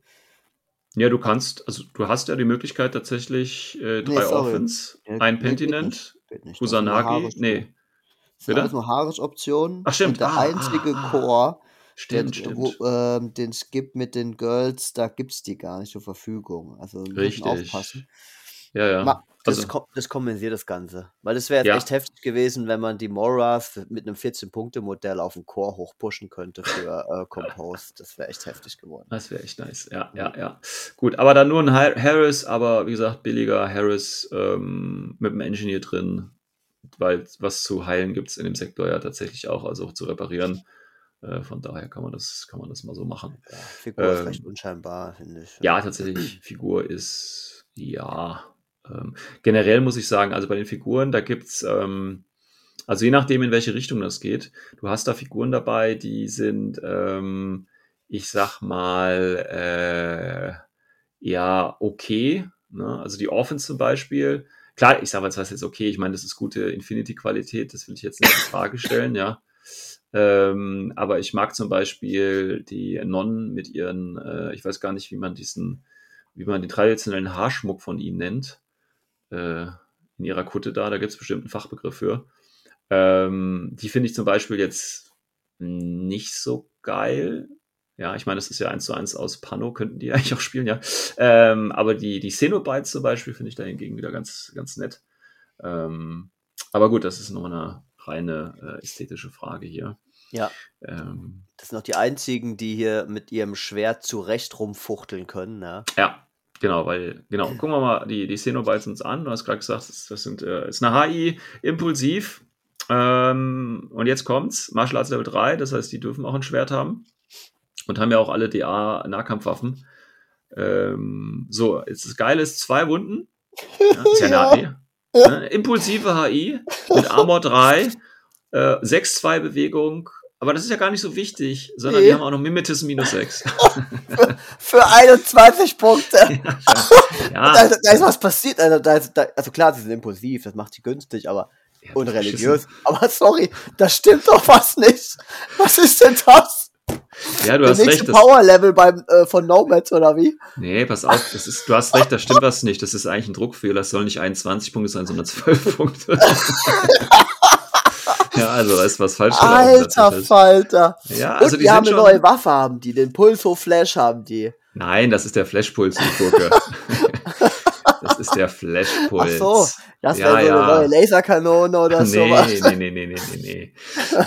Ja, du kannst, also du hast ja die Möglichkeit tatsächlich äh, drei. Orphans, Ja, ein nee, Pentinent, Kusanagi, nee, Das sind bitte? alles nur Haares-Optionen. Ach, stimmt. Und der Ah, einzige ah, ah. Core, stimmt, der, stimmt. Wo, ähm, den es gibt mit den Girls, da gibt es die gar nicht zur Verfügung. Also wir müssen Richtig. aufpassen. Ja, ja. Ma, das, Also, kom das kompensiert das Ganze. Weil es wäre jetzt Ja. echt heftig gewesen, wenn man die Moras mit einem 14-Punkte-Modell auf den Core hochpushen könnte für äh, Compost. Das wäre echt heftig geworden. Das wäre echt nice. Ja, ja, ja. Gut, aber dann nur ein Har- Harris, aber wie gesagt, billiger Harris ähm, mit einem Engineer drin, weil was zu heilen gibt es in dem Sektor ja tatsächlich auch, also auch zu reparieren. Äh, von daher kann man das, kann man das mal so machen. Ja, Figur ist Ähm, recht unscheinbar, finde ich. Ja, tatsächlich, Figur ist, ja. Ähm, generell muss ich sagen, also bei den Figuren, da gibt es ähm, Also je nachdem, in welche Richtung das geht. Du hast da Figuren dabei, die sind, ähm, ich sag mal, äh, ja, okay. Ne? Also die Offense zum Beispiel. Klar, ich sage jetzt, was jetzt okay, ich meine, das ist gute Infinity-Qualität, das will ich jetzt nicht in Frage stellen, ja. Ähm, aber ich mag zum Beispiel die Nonnen mit ihren, äh, ich weiß gar nicht, wie man diesen, wie man den traditionellen Haarschmuck von ihnen nennt. Äh, in ihrer Kutte da, da gibt es bestimmt einen Fachbegriff für. Ähm, die finde ich zum Beispiel jetzt nicht so geil. Ja, ich meine, das ist ja eins zu eins aus Pano, könnten die eigentlich auch spielen, ja. Ähm, aber die, die Xenobites zum Beispiel finde ich da hingegen wieder ganz, ganz nett. Ähm, aber gut, das ist noch eine reine äh, ästhetische Frage hier. Ja. Ähm, Das sind auch die einzigen, die hier mit ihrem Schwert zurecht rumfuchteln können, ne? ja, genau, weil, genau, gucken wir mal die, die Xenobites uns an. Du hast gerade gesagt, das, das sind, äh, ist eine HI, impulsiv. Ähm, und jetzt kommt's, Martial Arts Level 3, das heißt, die dürfen auch ein Schwert haben. Und haben ja auch alle DA-Nahkampfwaffen. Ähm, so, jetzt das Geile ist, zwei Wunden. Ja, ist ja eine Ja. HI. Ne? Impulsive HI mit Armor 3, äh, 6-2 Bewegung. Aber das ist ja gar nicht so wichtig, sondern Nee. die haben auch noch Mimetism minus 6. Für 21 Punkte. ja, da, da ist was passiert. Also, da ist, da, also klar, sie sind impulsiv, das macht sie günstig, aber ja, und religiös. Aber sorry, da stimmt doch was nicht. Was ist denn das? Ja, du Der hast nächste recht. Das, Power-Level beim äh, von Nomads oder wie? nee, pass auf, das ist, du hast recht, da stimmt was nicht. Das ist eigentlich ein Druckfehler. Es soll nicht 21 Punkte sein, sondern 12 Punkte. ja, also da ist was falsch. Alter tatsächlich. Falter. Ja, Und also die die haben eine neue Waffe, haben die. Den Pulso Flash haben die. Nein, das ist der Flashpuls, die Gurke. das ist der Flashpuls. Ach so, Das Ja, wäre so ja. eine neue Laserkanone oder Nee, sowas. nee, nee, nee, nee, nee, nee.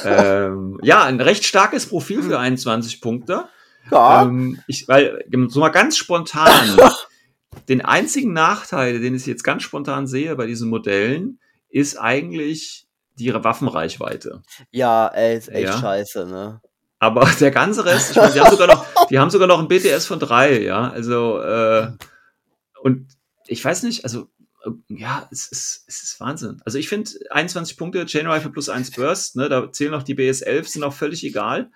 ähm, ja, ein recht starkes Profil für 21 Punkte. Ja, Ähm, ich, weil, so mal ganz spontan, den einzigen Nachteil, den ich jetzt ganz spontan sehe bei diesen Modellen, ist eigentlich die Waffenreichweite. ja, ey, ist echt Ja. scheiße, ne? Aber der ganze Rest, ich meine, die haben sogar noch, die haben sogar noch ein BTS von drei, ja. Also, äh, und ich weiß nicht, also, äh, ja, es ist, es ist Wahnsinn. Also ich finde 21 Punkte, Chain Rifle plus 1 Burst, ne, da zählen auch die BS11, sind auch völlig egal.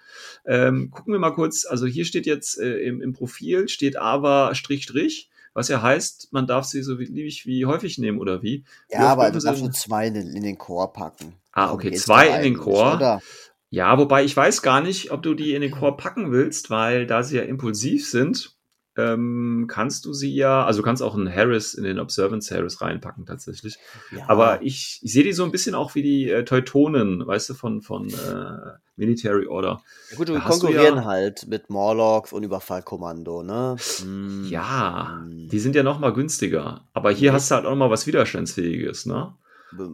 Ähm, gucken wir mal kurz, also hier steht jetzt äh, im, im Profil, steht aber Strich, Strich, was ja heißt, man darf sie so beliebig wie häufig nehmen, oder wie? Wie Ja, oft aber du darfst nur zwei in den, in den Chor packen. Ah, okay, zwei in den Chor. Oder? Ja, wobei ich weiß gar nicht, ob du die in den Chor packen willst, weil da sie ja impulsiv sind, ähm, kannst du sie ja, also du kannst auch einen Harris in den Observance Harris reinpacken tatsächlich. Ja. Aber ich, ich sehe die so ein bisschen auch wie die äh, Teutonen, weißt du, von, von äh, Military Order. Ja, Gut, wir konkurrieren ja- halt mit Morlocks und Überfallkommando, ne? Hm. Ja, Hm. die sind ja noch mal günstiger. Aber hier Mhm. hast du halt auch noch mal was Widerstandsfähiges, ne?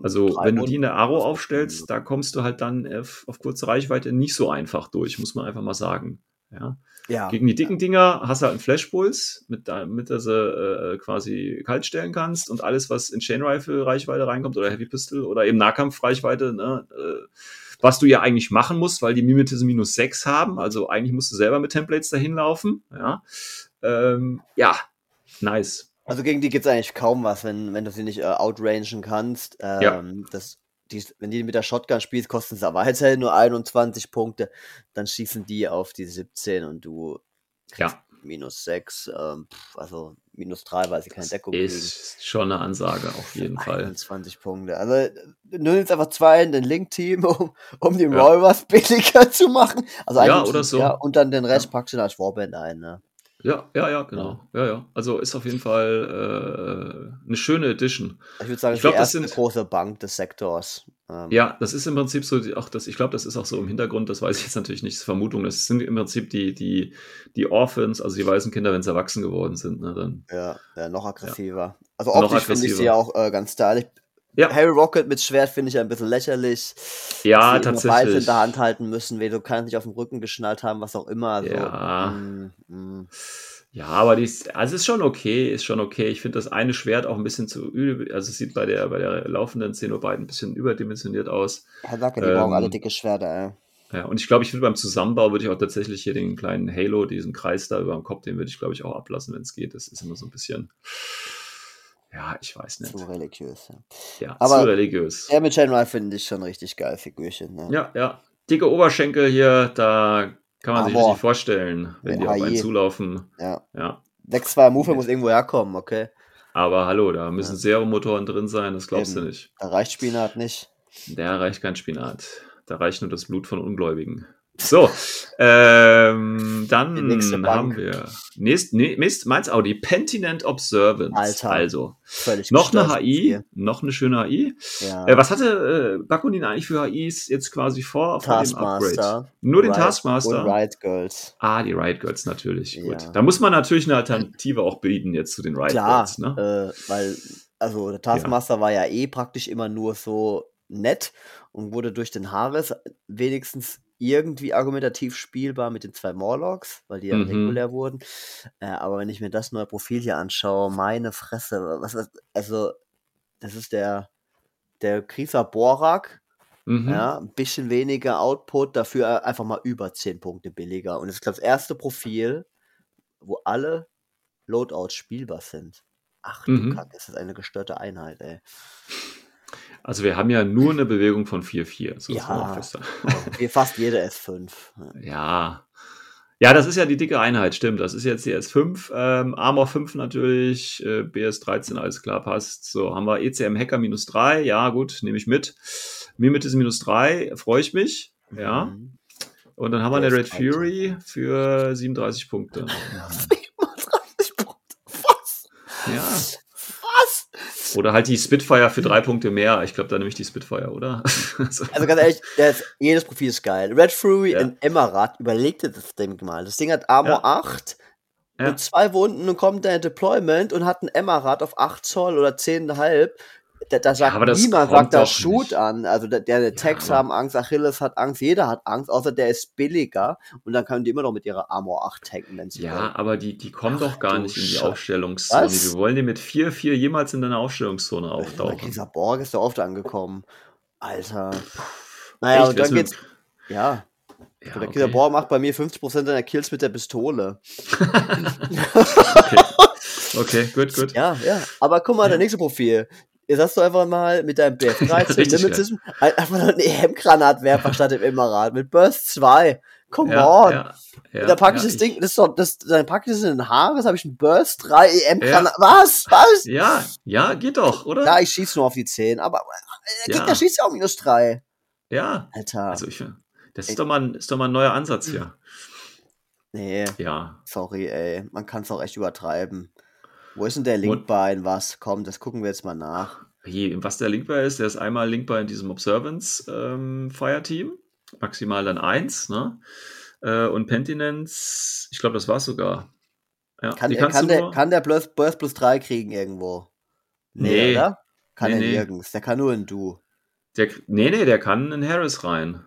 Also, wenn du die in der Aro aufstellst, da kommst du halt dann auf, auf kurze Reichweite nicht so einfach durch, muss man einfach mal sagen. Ja. Ja. Gegen die dicken Dinger hast du halt einen Flashpuls, mit, damit du sie äh, quasi kalt stellen kannst und alles, was in Chain Rifle Reichweite reinkommt oder Heavy Pistol oder eben Nahkampf-Reichweite, ne, äh, was du ja eigentlich machen musst, weil die Mimetism minus 6 haben, also eigentlich musst du selber mit Templates dahin laufen. Ja, ähm, ja nice. Also gegen die geht's eigentlich kaum was, wenn, wenn du sie nicht äh, outrangen kannst. Ähm, Ja. das, die, wenn die mit der Shotgun spielst, kosten sie weiterhin nur 21 Punkte. Dann schießen die auf die 17 und du Ja, minus 6, ähm, also minus 3, weil sie keine Deckung kriegen. ist schon eine Ansage auf jeden Fall. 21 Punkte. Also du nimmst einfach zwei in den Link-Team, um, um die Ja. Rollers billiger zu machen. Also Ja, eigentlich oder ist- so. Ja, und dann den Rest Ja. packst du als Warband ein. Ne? Ja, ja, ja, genau. Ja, ja. Also ist auf jeden Fall äh, eine schöne Edition. Ich würde sagen, Ich das glaub, ist das die erste sind- große Bank des Sektors. Ähm, Ja, das ist im Prinzip so, die- auch das, ich glaube, das ist auch so im Hintergrund, das weiß ich jetzt natürlich nicht, das ist Vermutung, das sind im Prinzip die, die, die Orphans, also die weißen Kinder, wenn sie erwachsen geworden sind, ne, dann. Ja, ja, noch aggressiver. Also Noch optisch finde ich sie aggressiver. auch äh, ganz stylisch. Ja. Harry Rocket mit Schwert finde ich ein bisschen lächerlich. Ja, immer Beide in tatsächlich. der Hand halten müssen, weil du kannst nicht auf dem Rücken geschnallt haben, was auch immer. Also, Ja. mm, mm. Ja, aber die ist, also ist schon okay, ist schon okay. Ich finde das eine Schwert auch ein bisschen zu übel, also es sieht bei der, bei der laufenden Xenobite ein bisschen überdimensioniert aus. Herr Sacke, die brauchen Ähm, alle dicke Schwerter, ey. Ja, und ich glaube, ich würde beim Zusammenbau würde ich auch tatsächlich hier den kleinen Halo, diesen Kreis da über dem Kopf, den würde ich, glaube ich, auch ablassen, wenn es geht. Das ist immer so ein bisschen, ja, ich weiß nicht. Zu religiös. Ja. Ja, Aber- zu religiös. Der mit Shenmue finde ich schon richtig geil, Figürchen. Ne? Ja, ja. Dicke Oberschenkel hier, da kann man sich Amor. richtig vorstellen, wenn die Ja, auf einen zulaufen. Ja. Ja. 6-2 Move muss irgendwo herkommen, okay? Aber hallo, da müssen Servomotoren drin sein, das glaubst du Eben. nicht. Da reicht Spinat nicht. Da reicht kein Spinat. Da reicht nur das Blut von Ungläubigen. So, ähm, dann haben wir nächst, nee, nächst, meins auch die Pentinent Observance. Alter. Also, Völlig noch eine HI, Spiel. noch eine schöne HI. Ja. Äh, was hatte äh, Bakunin eigentlich für HIs jetzt quasi vor, vor dem Upgrade? Nur den Riot Taskmaster? Und Riot Girls. Ah, die Riot Girls natürlich. Gut. Ja. Da muss man natürlich eine Alternative auch bieten jetzt zu den Riot Klar, Girls. Ne? äh, weil, also der Taskmaster war ja eh praktisch immer nur so nett und wurde durch den Haares wenigstens irgendwie argumentativ spielbar mit den zwei Morlocks, weil die ja Mhm. regulär wurden. Äh, aber wenn ich mir das neue Profil hier anschaue, meine Fresse, was, was also das ist der der Krisa Borak, Mhm. ja, ein bisschen weniger Output, dafür einfach mal über 10 Punkte billiger. Und das ist, glaube ich, das erste Profil, wo alle Loadouts spielbar sind. Ach du Mhm. Kacke, ist das eine gestörte Einheit, ey. Also wir haben ja nur eine Bewegung von 4-4. So ist Ja. man auch festhalten. Wie fast jede S5. Ja. Ja, das ist ja die dicke Einheit, stimmt. Das ist jetzt die S5. Ähm, Armor 5 natürlich, äh, BS13, alles klar, passt. So, haben wir ECM Hacker minus 3. Ja, gut, nehme ich mit. Mimetis minus 3, freue ich mich. Ja. Mhm. Und dann haben wir eine Red BS13. Fury für 37 Punkte. 37 Punkte. Was? Ja. Was? Oder halt die Spitfire für drei Punkte mehr. Ich glaube, da nehme ich die Spitfire, oder? So. Also ganz ehrlich, ist, jedes Profil ist geil. Red Fury Ja. in Emerald, überleg dir das Ding mal. Das Ding hat Armor Ja. 8 Ja. und zwei Wunden und kommt der Deployment und hat ein Emerald auf 8 Zoll oder 10,5. Da, da sagt das niemand, sagt da doch Shoot nicht. an. Also der, der Tex aber- haben Angst, Achilles hat Angst, jeder hat Angst, außer der ist billiger und dann können die immer noch mit ihrer Armor 8 tanken, wenn sie Ja, wollen. aber die, die kommen doch gar nicht in die Scheiße. Aufstellungszone. Was? Wir wollen die mit 4-4 jemals in deiner Aufstellungszone auftauchen. dieser Borg ist doch oft angekommen. Alter. Naja, Echt? und dann geht's. Ja, Ja, der okay. Borg macht bei mir 50% seiner Kills mit der Pistole. okay. okay, gut, gut. Ja, ja. Aber guck mal, der nächste Profil. Jetzt hast du einfach mal mit deinem BF13 Richtig Limitism einfach noch einen EM-Granatwerfer statt dem Emerald mit Burst 2. Come Ja, on. ja, ja, da packe ich das Ding, das ist doch, das, dann packe ich das in den Haar, das habe ich einen Burst 3 EM-Granat. Was? Was? Ja, ja, geht doch, oder? Ja, ich schieße nur auf die 10, aber äh, der Ja. Gegner schießt ja auch minus 3. Ja, Alter. also ich das ist doch, mal, ein- ist doch mal ein neuer Ansatz hier. nee, Ja, sorry, ey. Man kann es auch echt übertreiben. Wo ist denn der Link Und- bei in was? Komm, das gucken wir jetzt mal nach. Was der Linkbar ist, der ist einmal Linkbar in diesem Observance ähm, Fireteam, maximal dann eins, ne? Äh, und Pentinence, ich glaube, das war's sogar. Ja, Kann, kannst kann, der, kann der Burst, Burst plus 3 kriegen irgendwo? Nee. oder? Kann Nee, er nee. nirgends. Der kann nur in Du. der, nee, nee, der kann in Harris rein.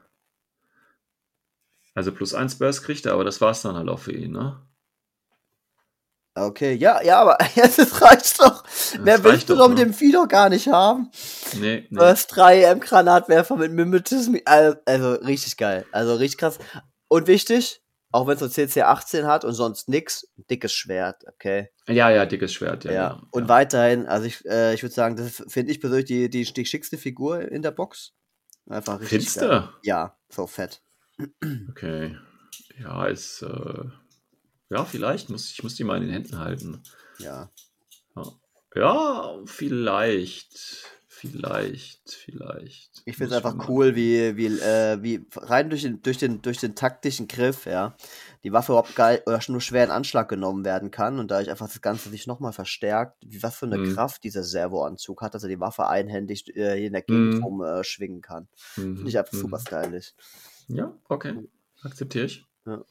Also plus eins Burst kriegt er, aber das war's dann halt auch für ihn, ne? Okay, ja, ja, aber das reicht doch. Mehr reicht willst du doch, mit ne? dem Vieh doch gar nicht haben. Nee, nee. Burst 3 M-Granatwerfer mit Mimetism. Also, richtig geil. Also richtig krass. Und wichtig, auch wenn es nur CC 18 hat und sonst nix, dickes Schwert, okay? Ja, ja, dickes Schwert, ja. Ja. genau, Und ja. weiterhin, also ich, äh, ich würde sagen, das finde ich persönlich die, die, die schickste Figur in der Box. Einfach richtig du? Ja, so fett. Okay. Ja, ist, äh, ja, vielleicht. Muss, ich muss die mal in den Händen halten. Ja. Ja, vielleicht. Vielleicht, vielleicht. Ich finde es einfach cool, wie, wie, äh, wie rein durch den, durch, den, durch den taktischen Griff, ja, die Waffe überhaupt geil oder nur schwer in Anschlag genommen werden kann und dadurch einfach das Ganze sich nochmal verstärkt, wie was für eine Mhm. Kraft dieser Servoanzug hat, dass er die Waffe einhändig äh, hier in der Gegend Mhm. rum äh, schwingen kann. Mhm, Finde ich einfach mhm. super stylisch. Ja, okay. Akzeptiere ich. Ja.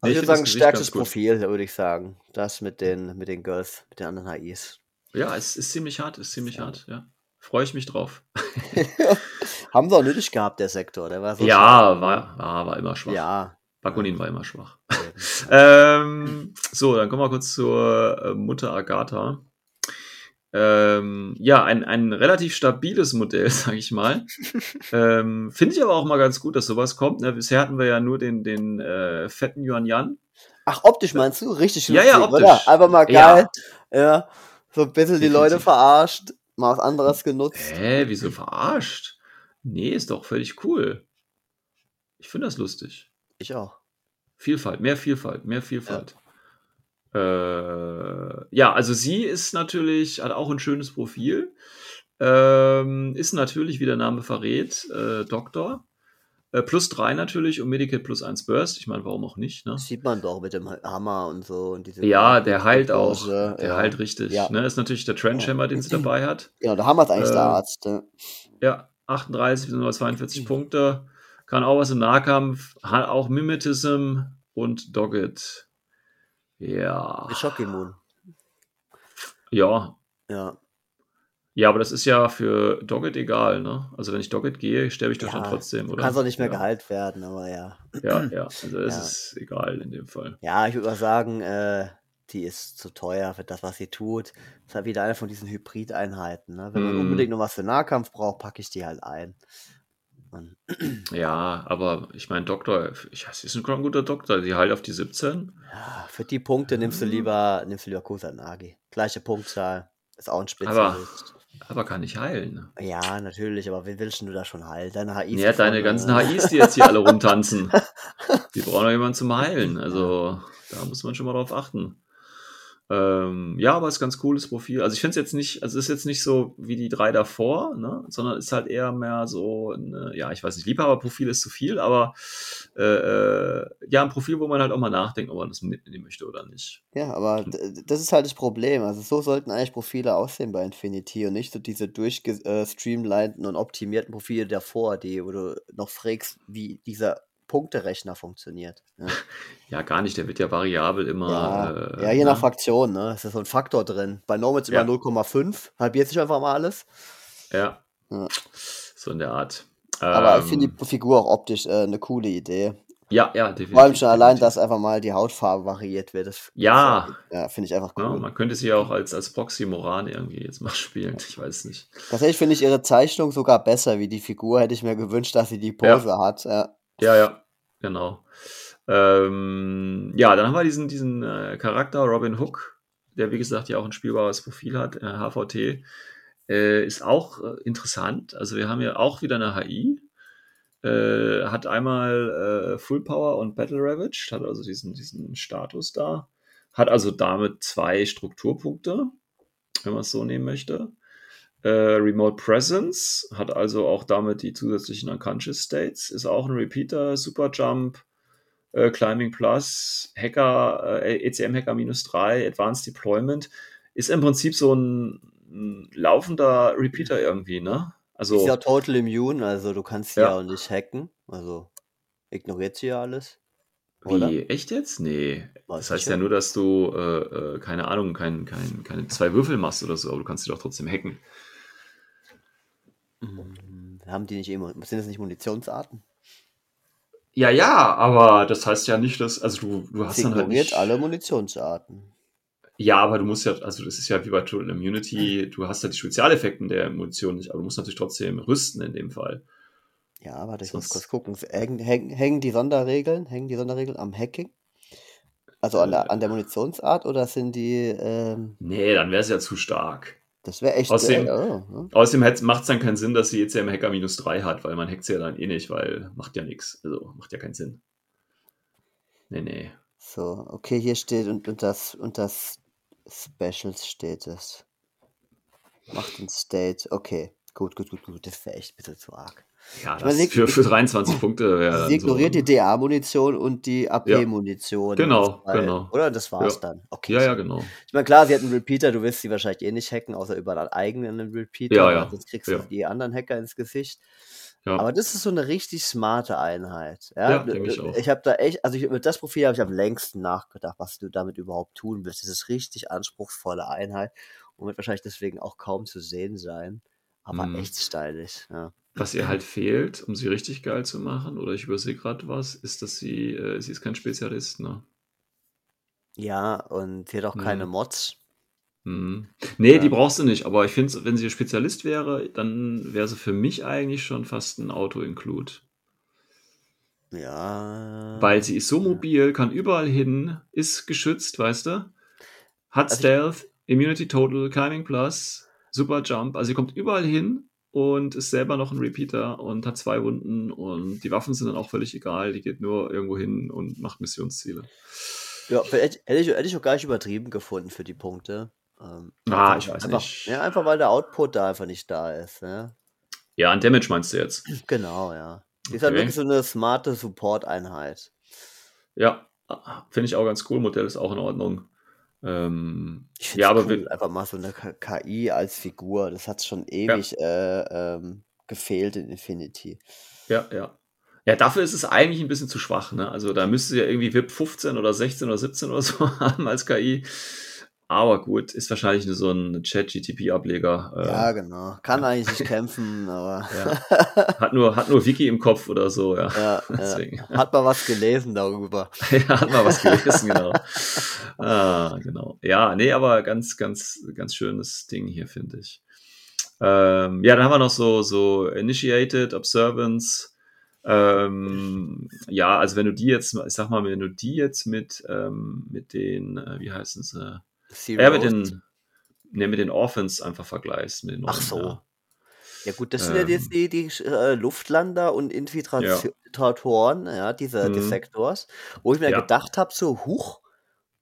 Also ich würde sagen, stärkstes. Profil, würde ich sagen. Das mit den, mit den Girls, mit den anderen HIs. Ja, es ist ziemlich hart, ist ziemlich hart, ja. Freue ich mich drauf. Haben sie auch nötig gehabt, der Sektor. Der war so ja, schwach. war, war, war immer schwach. Ja. Bakunin war immer schwach. eben. Ähm, so, dann kommen wir kurz zur äh, Mutter Agatha. Ähm, ja, ein, ein relativ stabiles Modell, sag ich mal. ähm, Finde ich aber auch mal ganz gut, dass sowas kommt. Ne? Bisher hatten wir ja nur den, den äh, fetten Yuan Yan. Ach, optisch meinst du? Richtig Ja, ja, lustig, optisch. Oder? Einfach mal Ja. geil. Ja. So ein bisschen die. Leute verarscht. mal was anderes genutzt. Hä, wieso verarscht? Nee, ist doch völlig cool. Ich finde das lustig. Ich auch. Vielfalt, mehr Vielfalt, mehr Vielfalt. Ja. Äh, ja, also sie ist natürlich, hat auch ein schönes Profil. Ähm, ist natürlich, wie der Name verrät, äh, Doktor. Äh, plus drei natürlich und Medical plus eins Burst. Ich meine, warum auch nicht? Ne? sieht man doch mit dem Hammer und so. Und diese ja, der heilt auch. Der ja. heilt richtig. Ja. Ne? Ist natürlich der Trenchhammer, ja. den sie dabei hat. Genau, der Hammer ist eigentlich äh, der Arzt. Ja, ja 38 bis 42 Punkte. Kann auch was im Nahkampf. Hat auch Mimetism und Dogged. Ja. Schockimmun. Ja. Ja. Ja, aber das ist ja für Doggett egal, ne? Also wenn ich Doggett gehe, sterbe ich doch ja, dann trotzdem, oder? Kann auch nicht mehr ja. geheilt werden, aber ja. Ja, ja. Also es ja. ist egal in dem Fall. Ja, ich würde mal sagen, äh, die ist zu teuer für das, was sie tut. Das ist halt wieder eine von diesen Hybrid-Einheiten. Ne? Wenn man mm. unbedingt noch was für Nahkampf braucht, packe ich die halt ein. Man. Ja, aber ich meine, Doktor, ich weiß, ist ein guter Doktor, die heilt auf die 17. Ja, für die Punkte nimmst du lieber, nimmst du lieber Kusanagi. Gleiche Punktzahl, ist auch ein Spezialist. Aber, aber kann ich heilen. Ja, natürlich, aber wie willst du da schon heilen? Deine HIs. Ja, deine ganzen HIs, die jetzt hier alle rumtanzen. die brauchen doch jemanden zum Heilen. Also, da muss man schon mal drauf achten. Ähm, ja, aber es ist ganz cooles Profil. Also ich finde es jetzt nicht, also es ist jetzt nicht so wie die drei davor, ne? sondern ist halt eher mehr so, eine, ja, ich weiß nicht, Liebhaberprofil ist zu viel, aber äh, äh, ja, ein Profil, wo man halt auch mal nachdenkt, ob man das mitnehmen möchte oder nicht. Ja, aber das ist halt das Problem. Also so sollten eigentlich Profile aussehen bei Infinity und nicht so diese durchgestreamlinten und optimierten Profile davor, die, wo du noch fragst, wie dieser Punkterechner funktioniert. Ja. ja. gar nicht, der wird ja variabel immer. Ja, äh, ja je nach ne? Fraktion, ne? Es ist so ein Faktor drin. Bei Nomads immer 0,5, halbiert sich einfach mal alles. Ja. So in der Art. Aber ähm, ich finde die Figur auch optisch äh, eine coole Idee. Ja, ja, definitiv. Vor allem schon allein, dass einfach mal die Hautfarbe variiert wird. Das, ja. ja finde ich einfach cool. Ja, man könnte sie ja auch als, als Proxy Moran irgendwie jetzt mal spielen. Ich weiß nicht. Tatsächlich finde ich ihre Zeichnung sogar besser wie die Figur. Hätte ich mir gewünscht, dass sie die Pose ja. hat. Ja. Ja, ja, genau. Ähm, ja, dann haben wir diesen, diesen äh, Charakter Robin Hook, der wie gesagt ja auch ein spielbares Profil hat, äh, HVT. Äh, ist auch äh, interessant. Also wir haben ja auch wieder eine HI. Äh, hat einmal äh, Full Power und Battle Ravaged, hat also diesen, diesen Status da. Hat also damit zwei Strukturpunkte, wenn man es so nehmen möchte. Äh, Remote Presence hat also auch damit die zusätzlichen Unconscious States, ist auch ein Repeater, Super Jump, äh, Climbing Plus, Hacker, äh, ECM Hacker minus 3, Advanced Deployment, ist im Prinzip so ein, ein laufender Repeater irgendwie, ne? Also, ist ja total immune, also du kannst ja. auch nicht hacken, also ignoriert sie ja alles. Oder? Wie, echt jetzt? Nee. Weiß das heißt ja nur, dass du, äh, äh, keine Ahnung, kein, kein, keine zwei Würfel machst oder so, aber du kannst sie doch trotzdem hacken. Mhm. Haben die nicht immer, sind das nicht Munitionsarten? Ja, ja, aber das heißt ja nicht, dass, also du, du hast dann halt nicht... alle Munitionsarten. Ja, aber du musst ja, also das ist ja wie bei Total Immunity, du hast ja die Spezialeffekten der Munition nicht, aber du musst natürlich trotzdem rüsten in dem Fall. Ja, aber ich muss kurz gucken. Hängen, hängen die Sonderregeln, hängen die Sonderregeln am Hacking? Also an der, an der Munitionsart oder sind die. Ähm... Nee, dann wäre es ja zu stark. Das wäre echt. Außerdem, äh, oh, oh. außerdem macht es dann keinen Sinn, dass sie jetzt ja im Hacker minus 3 hat, weil man hackt sie ja dann eh nicht, weil macht ja nichts. Also macht ja keinen Sinn. Nee, nee. So, okay, hier steht und, und das und das Specials steht es. Macht ein State. Okay, gut, gut, gut, gut. Das wäre echt ein bisschen zu arg. Ja, das meine, für, für 23 Punkte wäre. Sie ignoriert so, die DA-Munition und die AP-Munition. Ja, genau, genau. Oder? Das war's ja. dann. Okay. Ja, ja, genau. Ich meine, klar, sie hat einen Repeater, du wirst sie wahrscheinlich eh nicht hacken, außer über deinen eigenen Repeater. Ja, ja. Sonst kriegst du die anderen Hacker ins Gesicht. Ja. Aber das ist so eine richtig smarte Einheit. Ja, ja denke ich auch. Ich habe da echt, also ich, mit das Profil habe ich am längsten nachgedacht, was du damit überhaupt tun willst. Das ist richtig anspruchsvolle Einheit und wird wahrscheinlich deswegen auch kaum zu sehen sein. Aber mhm. echt stylisch, ja. Was ihr halt fehlt, um sie richtig geil zu machen, oder ich übersehe gerade was, ist, dass sie, äh, sie ist kein Spezialist, ne? Ja, und sie hat auch keine mhm. Mods. Mhm. Nee, ja. die brauchst du nicht, aber ich finde, wenn sie Spezialist wäre, dann wäre sie für mich eigentlich schon fast ein Auto-Include. Ja. Weil sie ist so mobil, kann überall hin, ist geschützt, weißt du? Hat also Stealth, Immunity Total, Climbing Plus, Super Jump. Also sie kommt überall hin und ist selber noch ein Repeater und hat zwei Wunden und die Waffen sind dann auch völlig egal. Die geht nur irgendwo hin und macht Missionsziele. Ja, hätte ich, hätte ich auch gar nicht übertrieben gefunden für die Punkte. Ähm, ah, ich weiß einfach, nicht. Ja, einfach weil der Output da einfach nicht da ist. Ja, ja an Damage meinst du jetzt? Genau, ja. Die ist halt wirklich so eine smarte Support-Einheit. Ja, finde ich auch ganz cool. Modell ist auch in Ordnung. Ähm, ich ja, aber cool, einfach mal so eine KI als Figur. Das hat schon ewig ja. äh, ähm, gefehlt in Infinity. Ja, ja. Ja, dafür ist es eigentlich ein bisschen zu schwach. Ne? Also da müsste ja irgendwie VIP 15 oder 16 oder 17 oder so haben als KI. Aber gut, ist wahrscheinlich nur so ein Chat-GTP-Ableger. Äh, ja, genau. Kann eigentlich nicht kämpfen, aber. Ja. Hat, nur, hat nur Wiki im Kopf oder so, ja. ja, ja. Hat mal was gelesen darüber. ja, hat mal was gelesen, genau. ah, genau. Ja, nee, aber ganz, ganz, ganz schönes Ding hier, finde ich. Ähm, ja, dann haben wir noch so, so Initiated, Observance. Ähm, ja, also wenn du die jetzt, ich sag mal, wenn du die jetzt mit, ähm, mit den, äh, wie heißen sie? Zero ja, mit den, ne, mit den Orphans einfach vergleichst. Den Ach so. Ja. ja. gut, das sind ja jetzt ähm. die, die äh, Luftlander und Infiltratoren, ja, ja diese mhm. Defektors, wo ich mir ja. gedacht habe, so, huch,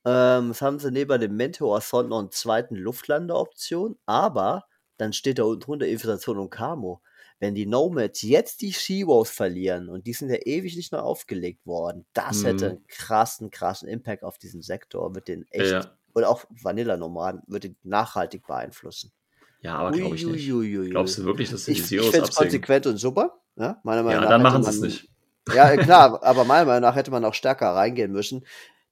ähm, das haben sie neben dem Mentor-Sound noch einen zweiten Luftlander-Option, aber dann steht da unten drunter Infiltration und Camo. Wenn die Nomads jetzt die Sheroes verlieren und die sind ja ewig nicht mehr aufgelegt worden, das mhm. hätte einen krassen, krassen Impact auf diesen Sektor mit den echt ja und auch Vanilla-Nomaden würde nachhaltig beeinflussen. Ja, aber glaube ich nicht. Ui, Glaubst du wirklich, dass sie die Zeros Ich konsequent und super. Ja, meiner Meinung ja, nach dann machen sie es nicht. Ja, klar, aber meiner Meinung nach hätte man auch stärker reingehen müssen.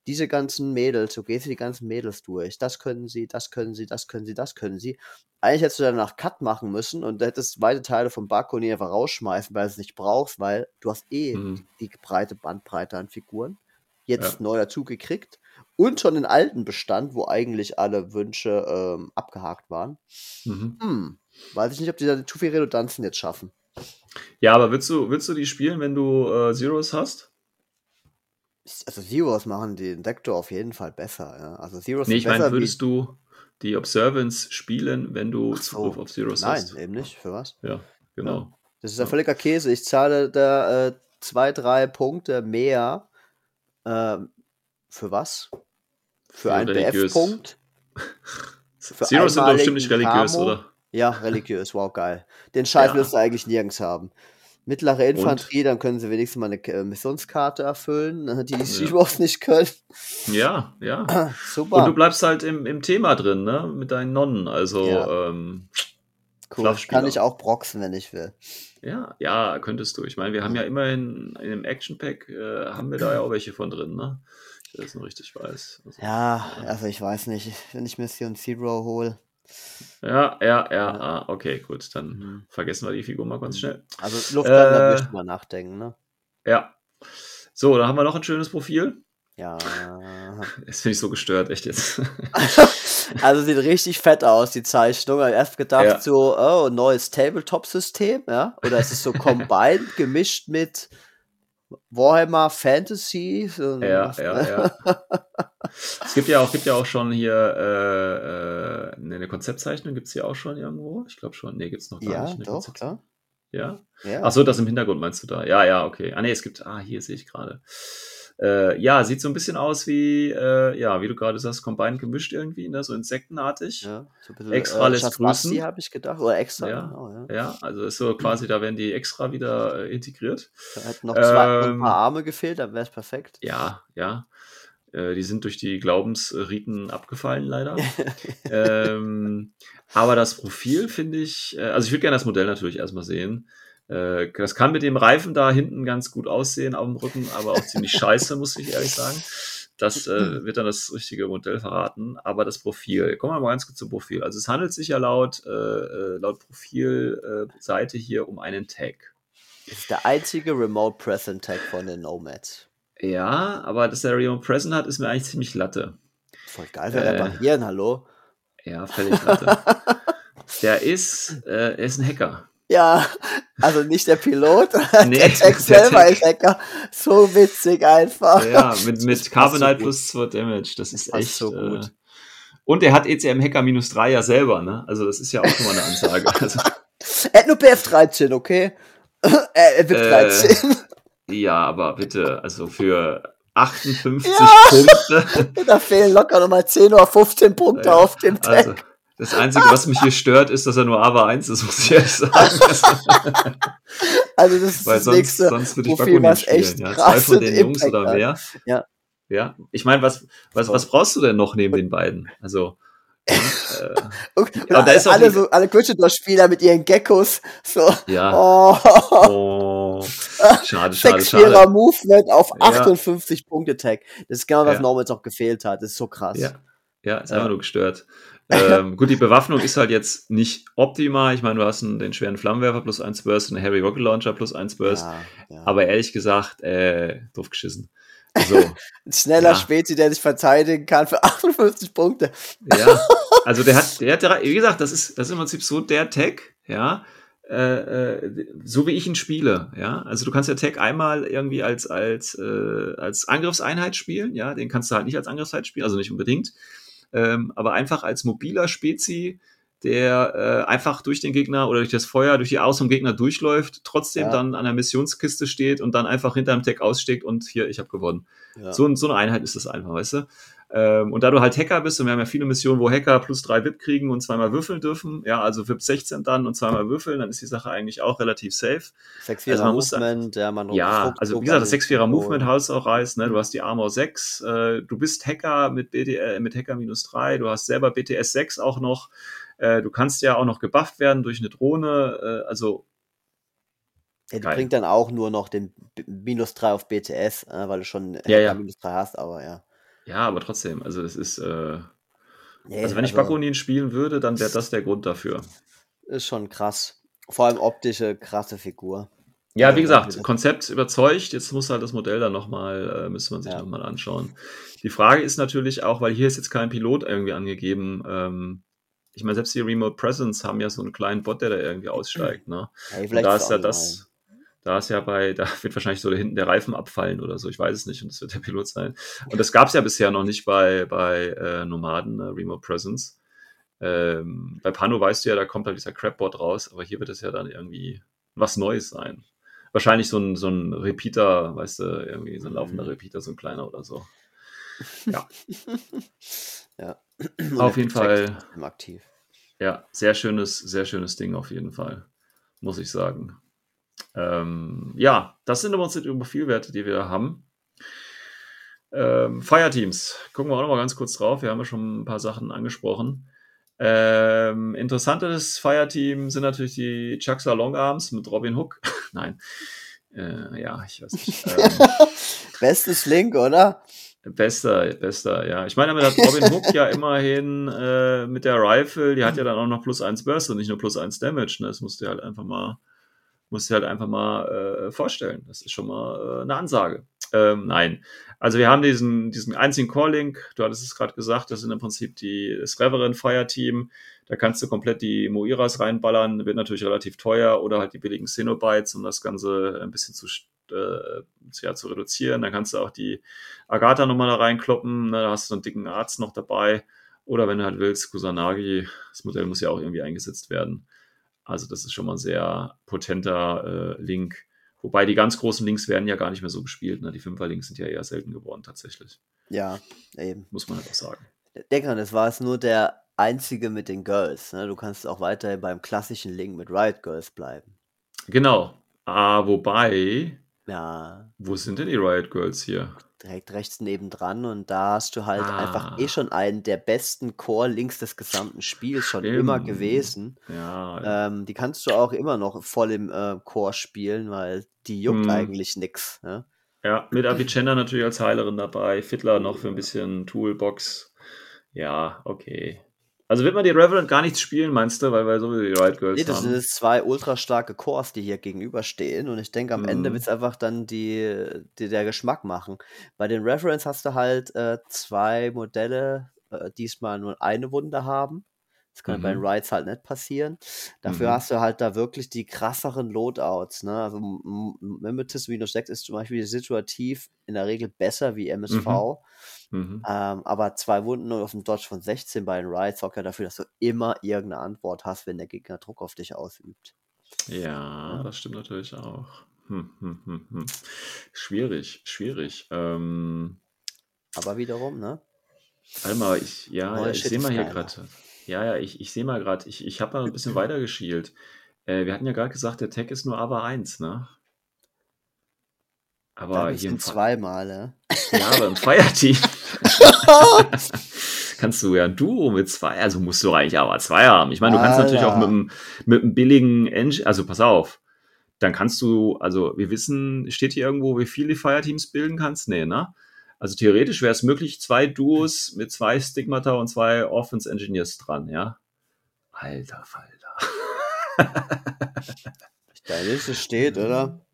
Diese ganzen Mädels, so gehst du die ganzen Mädels durch. Das können sie, das können sie, das können sie, das können sie. Eigentlich hättest du danach Cut machen müssen und hättest weite Teile vom Barconi einfach rausschmeißen, weil du es nicht brauchst, weil du hast eh mhm. die, die breite Bandbreite an Figuren. Jetzt ja. neu dazu gekriegt und schon den alten Bestand, wo eigentlich alle Wünsche ähm, abgehakt waren. Mhm. Hm. Weiß ich nicht, ob die da zu viel Redundanzen jetzt schaffen. Ja, aber willst du, willst du die spielen, wenn du äh, Zeros hast? Also Zeros machen den Sektor auf jeden Fall besser. Ja. Also Zeros nee, ich meine, würdest du die Observance spielen, wenn du so. Zugriff auf Zeros Nein, hast? Nein, eben nicht. Für was? Ja, genau. Ja. Das ist ja völliger Käse. Ich zahle da äh, zwei, drei Punkte mehr. Äh, für was? Für einen BF-Punkt? Zeros sind doch bestimmt nicht religiös, Camo. oder? Ja, religiös, wow, geil. Den Scheiß ja. willst du eigentlich nirgends haben. Mittlere Infanterie, Und? dann können sie wenigstens mal eine äh, Missionskarte erfüllen, ne, die die ja. nicht können. Ja, ja. Super. Und du bleibst halt im, im Thema drin, ne? Mit deinen Nonnen. Also, ja. ähm, cool. Kann ich auch proxen, wenn ich will. Ja, ja, könntest du. Ich meine, wir haben ja immerhin in dem Action Pack, äh, haben wir da ja auch welche von drin, ne? Das noch richtig weiß. Also, ja, also ich weiß nicht, wenn ich Mission Zero hole. Ja, ja, ja, ah, okay, gut, dann mhm. vergessen wir die Figur mal ganz schnell. Also Luftlander äh, möchte man nachdenken, ne? Ja. So, dann haben wir noch ein schönes Profil. Ja. Das finde ich so gestört, echt jetzt. also sieht richtig fett aus, die Zeichnung. Ich habe erst gedacht, ja. so, oh, neues Tabletop-System, ja? Oder ist es so combined gemischt mit Warhammer Fantasy. So ja, ja, ja. es gibt ja auch, gibt ja auch schon hier äh, äh, eine Konzeptzeichnung, gibt es hier auch schon irgendwo? Ich glaube schon. Nee, gibt es noch gar ja, nicht. Ja, doch, klar. Ja? ja. Achso, das im Hintergrund meinst du da? Ja, ja, okay. Ah, nee, es gibt, ah, hier sehe ich gerade. Äh, ja, sieht so ein bisschen aus wie, äh, ja, wie du gerade sagst, Combined gemischt irgendwie, ne? so insektenartig. Ja, so ein bisschen, extra äh, lässt grüßen. habe ich gedacht, oder extra. Ja, genau, ja. ja, also ist so quasi, da werden die extra wieder äh, integriert. Da hätten noch zwei, ähm, ein paar Arme gefehlt, dann wäre es perfekt. Ja, ja. Äh, die sind durch die Glaubensriten abgefallen, leider. ähm, aber das Profil finde ich, äh, also ich würde gerne das Modell natürlich erstmal sehen. Äh, das kann mit dem Reifen da hinten ganz gut aussehen auf dem Rücken, aber auch ziemlich scheiße, muss ich ehrlich sagen. Das äh, wird dann das richtige Modell verraten. Aber das Profil, kommen wir mal ganz kurz zum Profil. Also es handelt sich ja laut, äh, äh laut Profilseite hier um einen Tag. Das ist der einzige Remote Present Tag von den Nomads. Ja, aber dass der Remote Present hat, ist mir eigentlich ziemlich Latte. Voll geil, wer äh, reparieren, hallo? Ja, völlig Latte. der ist, äh, er ist ein Hacker. Ja, also nicht der Pilot, nee, der Tech selber ist Hacker. So witzig einfach. Ja, mit, mit Carbonite so plus 2 Damage, das ist das echt so gut. Und er hat ECM Hacker minus 3 ja selber, ne? Also das ist ja auch schon mal eine Ansage. Also, er hat nur PF13, okay? er wird 13. Äh, ja, aber bitte, also für 58 ja. Punkte. da fehlen locker nochmal 10 oder 15 Punkte ja, auf dem Tag. Also, das Einzige, was mich hier stört, ist, dass er nur AVA 1 ist, muss ich ehrlich sagen. also das ist Weil das sonst, nächste sonst würde ich Profil, was spielen. echt ja, Zwei von den Jungs Impact oder wer? Ja. Ja, ich meine, was, was, was brauchst du denn noch neben den beiden? Also, äh, okay. aber da ist alle, so, alle Gryffindor-Spieler mit ihren Geckos. So. Ja. Oh. oh. Schade, schade, schade. Movement auf 58 ja. Punkte Tag. Das ist genau, was ja. Normals auch gefehlt hat. Das ist so krass. Ja, ja ist ja. einfach nur gestört. Ähm, gut, die Bewaffnung ist halt jetzt nicht optimal. Ich meine, du hast einen, den schweren Flammenwerfer plus 1 Burst und einen Heavy Rocket Launcher plus 1 Burst. Aber ehrlich gesagt, äh, doof geschissen. So. Ein schneller ja. Späti, der sich verteidigen kann für 58 Punkte. Ja, also der hat, der hat, wie gesagt, das ist, das ist im Prinzip so der Tag, ja, äh, äh, so wie ich ihn spiele, ja. Also du kannst ja Tag einmal irgendwie als, als, äh, als Angriffseinheit spielen, ja, den kannst du halt nicht als Angriffseinheit spielen, also nicht unbedingt, ähm, aber einfach als mobiler Spezi, der äh, einfach durch den Gegner oder durch das Feuer, durch die Aus vom Gegner durchläuft, trotzdem ja. dann an der Missionskiste steht und dann einfach hinter dem Tech aussteckt und hier, ich habe gewonnen. Ja. So, so eine Einheit ist das einfach, weißt du? Ähm, und da du halt Hacker bist, und wir haben ja viele Missionen, wo Hacker plus drei VIP kriegen und zweimal würfeln dürfen, ja, also VIP 16 dann und zweimal würfeln, dann ist die Sache eigentlich auch relativ safe. 6 also Movement, ja, man Ja, also wie gesagt, das 6 4 Movement Haus auch reißt, ne? Du hast die Armor 6, äh, du bist Hacker mit, BD, äh, mit Hacker minus 3, du hast selber BTS 6 auch noch. Äh, du kannst ja auch noch gebufft werden durch eine Drohne, äh, also ja, die bringt dann auch nur noch den minus 3 auf BTS, äh, weil du schon ja, ja. minus 3 hast, aber ja. Ja, aber trotzdem, also das ist. Äh, nee, also wenn ich also, Bakunin spielen würde, dann wäre das der Grund dafür. Ist schon krass. Vor allem optische, krasse Figur. Ja, wie gesagt, Konzept überzeugt. Jetzt muss halt das Modell dann nochmal, äh, müsste man sich ja. nochmal anschauen. Die Frage ist natürlich auch, weil hier ist jetzt kein Pilot irgendwie angegeben. Ähm, ich meine, selbst die Remote Presence haben ja so einen kleinen Bot, der da irgendwie aussteigt. Ne? Ja, da ist ja das, da ist ja bei, da wird wahrscheinlich so da hinten der Reifen abfallen oder so, ich weiß es nicht, und das wird der Pilot sein. Und das gab es ja bisher noch nicht bei, bei äh, Nomaden, äh, Remote Presence. Ähm, bei Pano weißt du ja, da kommt halt dieser Crapbot raus, aber hier wird es ja dann irgendwie was Neues sein. Wahrscheinlich so ein, so ein Repeater, weißt du, irgendwie so ein laufender mhm. Repeater, so ein kleiner oder so. Ja. ja. auf jeden Fall. Aktiv. Ja, sehr schönes, sehr schönes Ding auf jeden Fall, muss ich sagen. Ähm, ja, das sind unsere Profilwerte, die wir haben. Ähm, Fireteams, gucken wir auch noch mal ganz kurz drauf. Wir haben ja schon ein paar Sachen angesprochen. Ähm, interessantes Fireteam sind natürlich die Chucksa Longarms mit Robin Hook. Nein. Äh, ja, ich weiß nicht. Ähm, Bestes Link, oder? Bester, bester, ja. Ich meine, damit hat Robin Hook ja immerhin äh, mit der Rifle, die hat ja dann auch noch plus eins Burst und nicht nur plus eins Damage. Ne? Das musst du halt einfach mal musst du halt einfach mal äh, vorstellen. Das ist schon mal äh, eine Ansage. Ähm, nein. Also wir haben diesen, diesen einzigen Core-Link, du hattest es gerade gesagt, das sind im Prinzip die, das Reverend Fire Team. Da kannst du komplett die Moiras reinballern, wird natürlich relativ teuer oder halt die billigen Cenobites, um das Ganze ein bisschen zu, äh, ja, zu reduzieren. Dann kannst du auch die Agatha nochmal da reinkloppen, ne? da hast du einen dicken Arzt noch dabei. Oder wenn du halt willst, Kusanagi, das Modell muss ja auch irgendwie eingesetzt werden. Also das ist schon mal ein sehr potenter äh, Link. Wobei die ganz großen Links werden ja gar nicht mehr so gespielt. Ne? Die Fünfer-Links sind ja eher selten geworden tatsächlich. Ja, eben. Muss man halt auch sagen. Denk dran, das war es nur der einzige mit den Girls. Ne? Du kannst auch weiterhin beim klassischen Link mit Riot Girls bleiben. Genau. Ah, wobei. Ja. Wo sind denn die Riot Girls hier? Direkt rechts nebendran und da hast du halt ah. einfach eh schon einen der besten Core-Links des gesamten Spiels schon Stimmt. immer gewesen. Ja, ähm, die kannst du auch immer noch voll im äh, Core spielen, weil die juckt hm. eigentlich nix. Ja, ja mit Avicenna natürlich als Heilerin dabei, Fiddler noch für ein bisschen Toolbox. Ja, okay. Also wird man die Reverend gar nichts spielen, meinst du, weil wir so die Riot Girls nee, das haben? sind zwei ultra starke Cores, die hier gegenüberstehen und ich denke, am mhm. Ende wird es einfach dann die, die, der Geschmack machen. Bei den Reference hast du halt äh, zwei Modelle, äh, diesmal nur eine Wunde haben. Das kann mhm. bei den mhm. Rides halt nicht passieren. Dafür mhm. hast du halt da wirklich die krasseren Loadouts. Ne? Also Mimetis Minus 6 ist zum Beispiel situativ in der Regel besser wie MSV. Mhm. Mhm. Ähm, aber zwei Wunden auf dem Dodge von 16 bei den Ride sorgt ja dafür, dass du immer irgendeine Antwort hast, wenn der Gegner Druck auf dich ausübt. Ja, ja. das stimmt natürlich auch. Hm, hm, hm, hm. schwierig, schwierig. Ähm, aber wiederum, ne? Warte mal, ich, ja, ich sehe mal hier gerade. Ja, ja, ich, ich sehe mal gerade, ich, ich habe mal ein bisschen weiter geschielt. Äh, wir hatten ja gerade gesagt, der Tag ist nur aber 1, ne? Aber hier im zweimal, ne? Ja, aber im Fireteam kannst du ja ein Duo mit zwei, also musst du eigentlich aber zwei haben. Ich meine, du kannst natürlich auch mit einem, mit einem billigen Engine, also pass auf, dann kannst du, also wir wissen, steht hier irgendwo, wie viele Fireteams bilden kannst? Nee, ne? Also theoretisch wäre es möglich, zwei Duos mit zwei Stigmata und zwei Offense Engineers dran, ja? Alter Falter. Deine Liste steht, oder?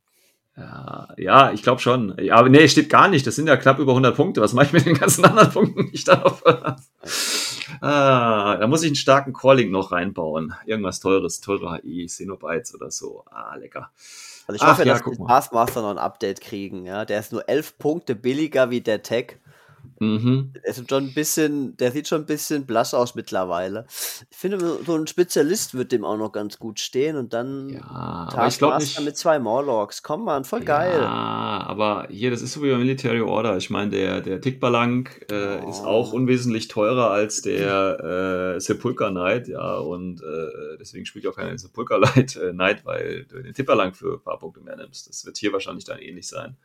Ja, ja ich glaube schon. Ja, aber nee, steht gar nicht. Das sind ja knapp über 100 Punkte. Was mache ich mit den ganzen anderen Punkten nicht darauf? ah, da muss ich einen starken Calling noch reinbauen. Irgendwas teures, teure HI, Xenobytes oder so. Ah, lecker. Also ich hoffe, Ach, ja, dass die Taskmaster noch ein Update kriegen. Ja, der ist nur 11 Punkte billiger wie der Tech. Mhm. Der, ist schon ein bisschen, der sieht schon ein bisschen blass aus mittlerweile. Ich finde, so ein Spezialist wird dem auch noch ganz gut stehen und dann ja, aber ich glaube nicht mit zwei Morlocks. Komm mal, voll geil. Ja, aber hier, das ist so wie bei Military Order. Ich meine, der, der Tickbalank äh, oh. ist auch unwesentlich teurer als der äh, Sepulchre Knight, ja, und äh, deswegen spielt auch keiner Sepulchre Knight, äh, Knight, weil du den Tickbalank für ein paar Punkte mehr nimmst. Das wird hier wahrscheinlich dann ähnlich sein.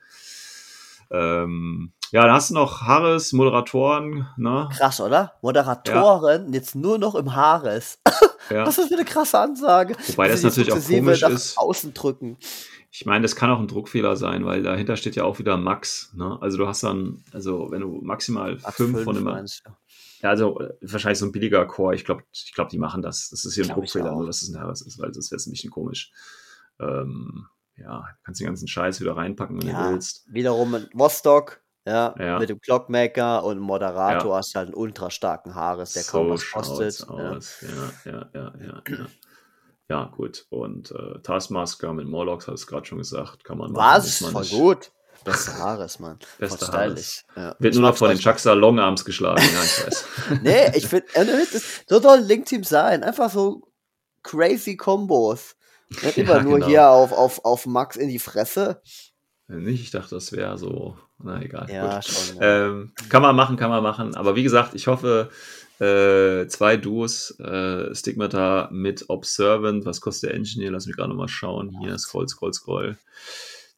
Ähm, ja, da hast du noch Haares, Moderatoren. Ne? Krass, oder? Moderatoren, ja. jetzt nur noch im Haares. Ja. Ist das für eine krasse Ansage? Wobei das natürlich auch komisch ist. Außen drücken. Ich meine, das kann auch ein Druckfehler sein, weil dahinter steht ja auch wieder Max. Ne? Also du hast dann, also wenn du maximal Max fünf, von dem. Ja, also äh, wahrscheinlich so ein billiger Core. Ich glaube, ich glaub, die machen das. Das ist hier ein Druckfehler, nur dass es ein Haares ist, weil das wäre ein bisschen komisch. Ähm, ja, kannst den ganzen Scheiß wieder reinpacken, wenn ja, du willst. Wiederum ein Vostok, ja, ja, mit dem Clockmaker und Moderator ja. hast du halt einen ultra starken Haares, der so kaum was kostet. Aus. Ja. ja, ja, ja, ja. Ja, gut. Und äh, Taskmaster mit Morlocks, hat es gerade schon gesagt, kann man machen. Was? Voll nicht. gut. Beste Haares, Mann. Beste Haares. Ja. Wird nur noch von den Chucksa Longarms geschlagen, ja, ich weiß. nee, ich finde, so soll Link Team sein. Einfach so crazy Combos. Nicht immer ja, nur genau. hier auf, auf, auf Max in die Fresse. Nicht, ich dachte, das wäre so. Na egal. Ja, schon, ja. Ähm, kann man machen, kann man machen. Aber wie gesagt, ich hoffe, äh, zwei Duos, äh, Stigmata mit Observant. Was kostet der Engineer? Lass mich gerade nochmal schauen. Hier, scroll, scroll, scroll.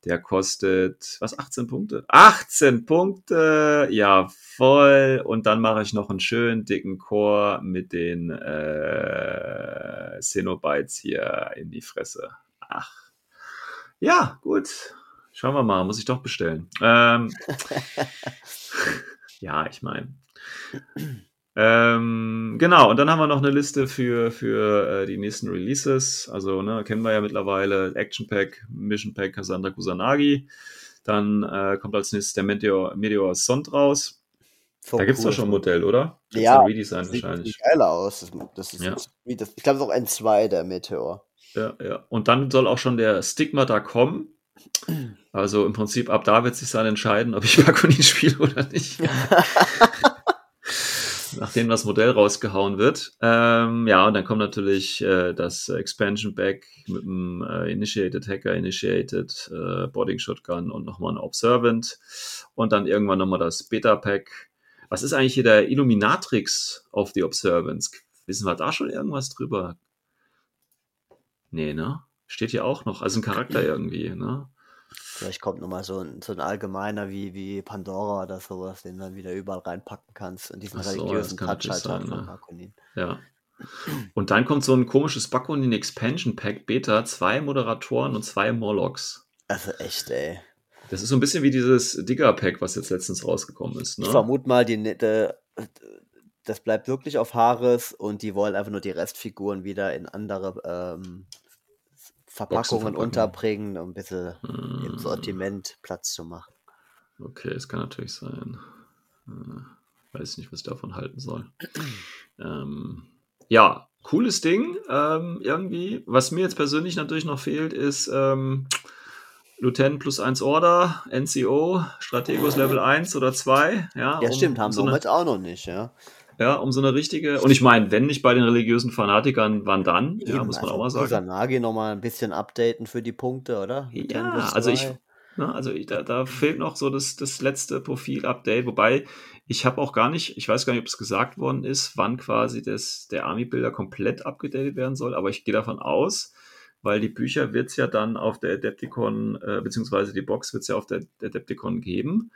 Der kostet, was, 18 Punkte? 18 Punkte! Ja, voll. Und dann mache ich noch einen schönen dicken Core mit den äh, Cenobites hier in die Fresse. Ach. Ja, gut. Schauen wir mal, muss ich doch bestellen. Ähm, ja, ich meine. Ähm, genau, und dann haben wir noch eine Liste für, für äh, die nächsten Releases. Also, ne, kennen wir ja mittlerweile Action Pack, Mission Pack, Cassandra Kusanagi. Dann äh, kommt als nächstes der Meteor, Meteor Sond raus. Voll da gibt es cool. doch schon ein Modell, oder? Das ja, ein Redesign sieht wahrscheinlich. geil aus. Das, das ist ja. das, ich glaube, es ist auch N2, der Meteor. Ja, ja. Und dann soll auch schon der Stigma da kommen. Also im Prinzip ab da wird sich dann entscheiden, ob ich Bakunin spiele oder nicht. nachdem das Modell rausgehauen wird. Ähm, ja, und dann kommt natürlich äh, das Expansion Back mit dem äh, Initiated Hacker, Initiated äh, Boarding Shotgun und nochmal ein Observant. Und dann irgendwann nochmal das Beta Pack. Was ist eigentlich hier der Illuminatrix of the Observance? Wissen wir da schon irgendwas drüber? Nee, ne? Steht hier auch noch, also ein Charakter irgendwie, ne? Vielleicht kommt nochmal so ein, so ein allgemeiner wie, wie Pandora oder sowas, den du dann wieder überall reinpacken kannst und diesen so, religiösen Touch halt sein, von Bakunin. Ja. Und dann kommt so ein komisches Bakunin Expansion Pack Beta, zwei Moderatoren und zwei Morlocks. Also echt, ey. Das ist so ein bisschen wie dieses Digger Pack, was jetzt letztens rausgekommen ist. Ne? Ich vermute mal, die, die, das bleibt wirklich auf Haares und die wollen einfach nur die Restfiguren wieder in andere ähm, Verpackungen unterbringen, um ein bisschen hm. im Sortiment Platz zu machen. Okay, es kann natürlich sein. Äh, weiß nicht, was ich davon halten soll. ähm, ja, cooles Ding. Ähm, irgendwie. Was mir jetzt persönlich natürlich noch fehlt, ist ähm, Lieutenant plus 1 Order, NCO, Strategos Level 1 oder 2. Ja, ja um, stimmt, haben so wir jetzt auch noch nicht, ja. Ja, um so eine richtige, und ich meine, wenn nicht bei den religiösen Fanatikern, wann dann? Eben, ja, muss man also auch mal sagen. Kusanagi nochmal ein bisschen updaten für die Punkte, oder? Ja, also ich, na, also ich, da, da fehlt noch so das, das letzte Profil-Update, wobei ich habe auch gar nicht, ich weiß gar nicht, ob es gesagt worden ist, wann quasi das, der Army-Bilder komplett abgedatet werden soll, aber ich gehe davon aus, weil die Bücher wird es ja dann auf der Adepticon, äh, beziehungsweise die Box wird es ja auf der, der Adepticon geben.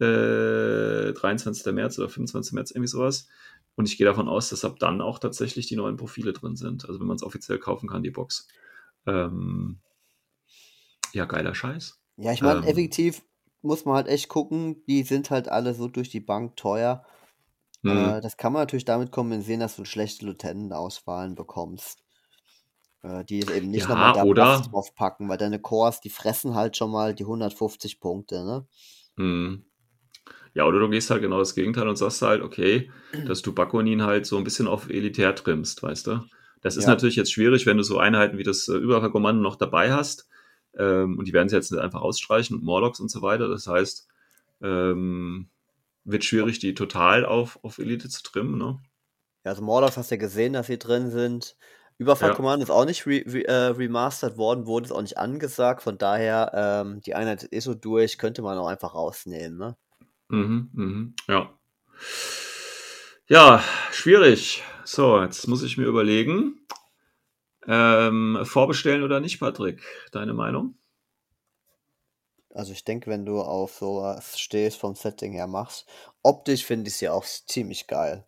Äh, 23. März oder 25. März, irgendwie sowas. Und ich gehe davon aus, dass ab dann auch tatsächlich die neuen Profile drin sind. Also wenn man es offiziell kaufen kann, die Box. Ähm, ja, geiler Scheiß. Ja, ich meine, ähm, effektiv muss man halt echt gucken, die sind halt alle so durch die Bank teuer. Äh, mhm. das kann man natürlich damit kompensieren, dass du schlechte Lieutenant-Auswahlen bekommst. Äh, die eben nicht ja, nochmal da oder, draufpacken, weil deine Cores, die fressen halt schon mal die 150 Punkte, ne? Mhm. Ja, oder du gehst halt genau das Gegenteil und sagst halt, okay, dass du Bakonin halt so ein bisschen auf elitär trimmst, weißt du? Das ist ja. natürlich jetzt schwierig, wenn du so Einheiten wie das äh, Überfallkommando noch dabei hast. Ähm, und die werden sie jetzt nicht einfach ausstreichen und Morlocks und so weiter. Das heißt, ähm, wird schwierig, die total auf, auf Elite zu trimmen, ne? Ja, also Morlocks hast du ja gesehen, dass sie drin sind. Überfall Command ist auch nicht re re äh, remastert worden, wurde es auch nicht angesagt. Von daher, ähm, die Einheit ist so durch, könnte man auch einfach rausnehmen. Ne? Mhm, mhm, ja. Ja, schwierig. So, jetzt muss ich mir überlegen. Ähm, vorbestellen oder nicht, Patrick? Deine Meinung? Also ich denke, wenn du auf sowas stehst, vom Setting her machst, optisch finde ich sie auch ziemlich geil.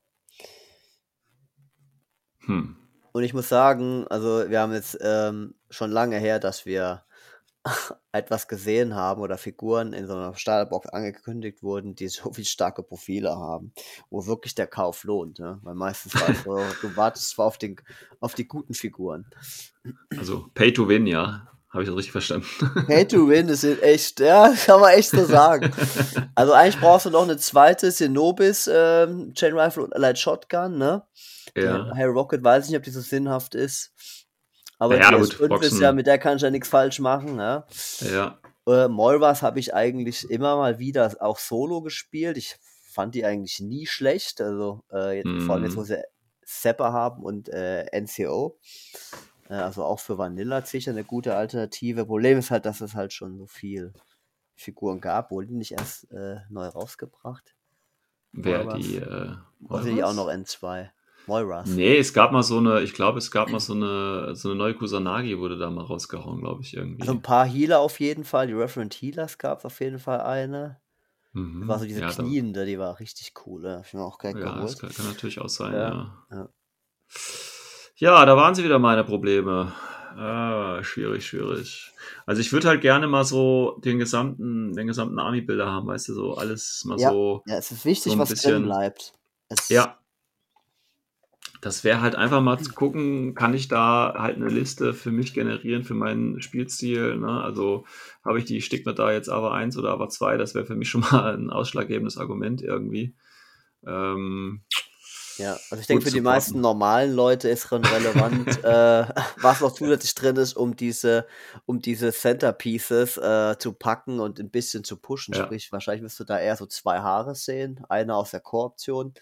Hm. Und ich muss sagen, also wir haben jetzt ähm, schon lange her, dass wir etwas gesehen haben oder Figuren in so einer Starterbox angekündigt wurden, die so viel starke Profile haben, wo wirklich der Kauf lohnt. Ne? Weil meistens war so, du wartest zwar auf, den, auf die guten Figuren. Also Pay to Win, ja. Habe ich das richtig verstanden? Pay to Win ist echt, ja, kann man echt so sagen. Also eigentlich brauchst du noch eine zweite Cenobis ähm, Chain Rifle und Light Shotgun, ne? Ja. Harry Rocket weiß ich nicht, ob die so sinnhaft ist. Aber ja, die S5 ist ja, mit der kann ich ja nichts falsch machen. Ne? Ja. Äh, Moiras habe ich eigentlich immer mal wieder auch solo gespielt. Ich fand die eigentlich nie schlecht. Also äh, mm. vor allem jetzt, wo mhm. sie Sepper haben und äh, NCO. Äh, also auch für Vanilla sicher eine gute Alternative. Problem ist halt, dass es halt schon so viel Figuren gab. Wurden die nicht erst äh, neu rausgebracht? Wer die? Äh, Oder die auch noch N2? Moiras. Nee, es gab mal so eine, ich glaube, es gab mal so eine, so eine neue Kusanagi wurde da mal rausgehauen, glaube ich, irgendwie. Also ein paar Healer auf jeden Fall, die Referent Healers gab es auf jeden Fall eine. Mhm. Das war so diese ja, Kniende, die war richtig cool. Da ich mir auch gleich ja, das kann, kann, natürlich auch sein, ja. Ja. ja. da waren sie wieder meine Probleme. Ah, schwierig, schwierig. Also ich würde halt gerne mal so den gesamten, den gesamten Army-Bilder haben, weißt du, so alles mal ja. so. Ja, es ist wichtig, so was bisschen, drin bleibt. Es ja, das wäre halt einfach mal zu gucken, kann ich da halt eine Liste für mich generieren, für meinen Spielstil. Ne? Also habe ich die Stigma da jetzt aber 1 oder aber 2, das wäre für mich schon mal ein ausschlaggebendes Argument irgendwie. Ähm, ja, also ich denke, für die meisten normalen Leute ist schon relevant, äh, was noch zusätzlich drin ist, um diese, um diese Centerpieces äh, zu packen und ein bisschen zu pushen. Ja. Sprich, wahrscheinlich wirst du da eher so zwei Haare sehen. Eine aus der Core-Option,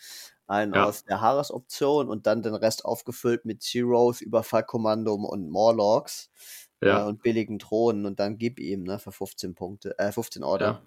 einen ja. aus der Haaresoption und dann den Rest aufgefüllt mit Zeros, Überfallkommando und Morlocks ja. äh, und billigen Drohnen und dann gib ihm ne, für 15 Punkte, äh, 15 Order. Ja.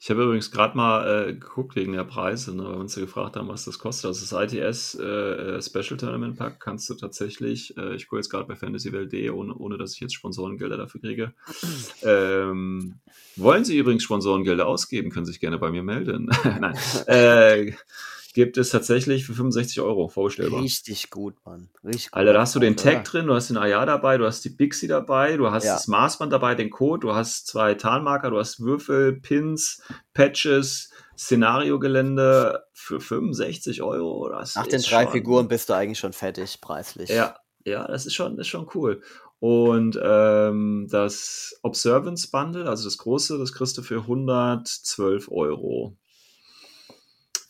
Ich habe übrigens gerade mal äh, geguckt wegen der Preise, ne, weil wir uns ja gefragt haben, was das kostet. Also das ITS äh, äh, Special Tournament Pack kannst du tatsächlich, äh, ich gucke jetzt gerade bei Fantasy Welt.de, ohne, ohne dass ich jetzt Sponsorengelder dafür kriege. ähm, wollen Sie übrigens Sponsorengelder ausgeben, können Sie sich gerne bei mir melden. Nein. Gibt es tatsächlich für 65 Euro vorstellbar. Richtig gut, Mann. Richtig gut. Alter, da hast du den Tag drin, du hast den AR dabei, du hast die Bixi dabei, du hast ja. das Maßband dabei, den Code, du hast zwei Tarnmarker, du hast Würfel, Pins, Patches, Szenariogelände für 65 Euro. Das Nach den drei schon, Figuren bist du eigentlich schon fertig, preislich. Ja, ja, das ist schon, das ist schon cool. Und ähm, das Observance Bundle, also das große, das kriegst du für 112 Euro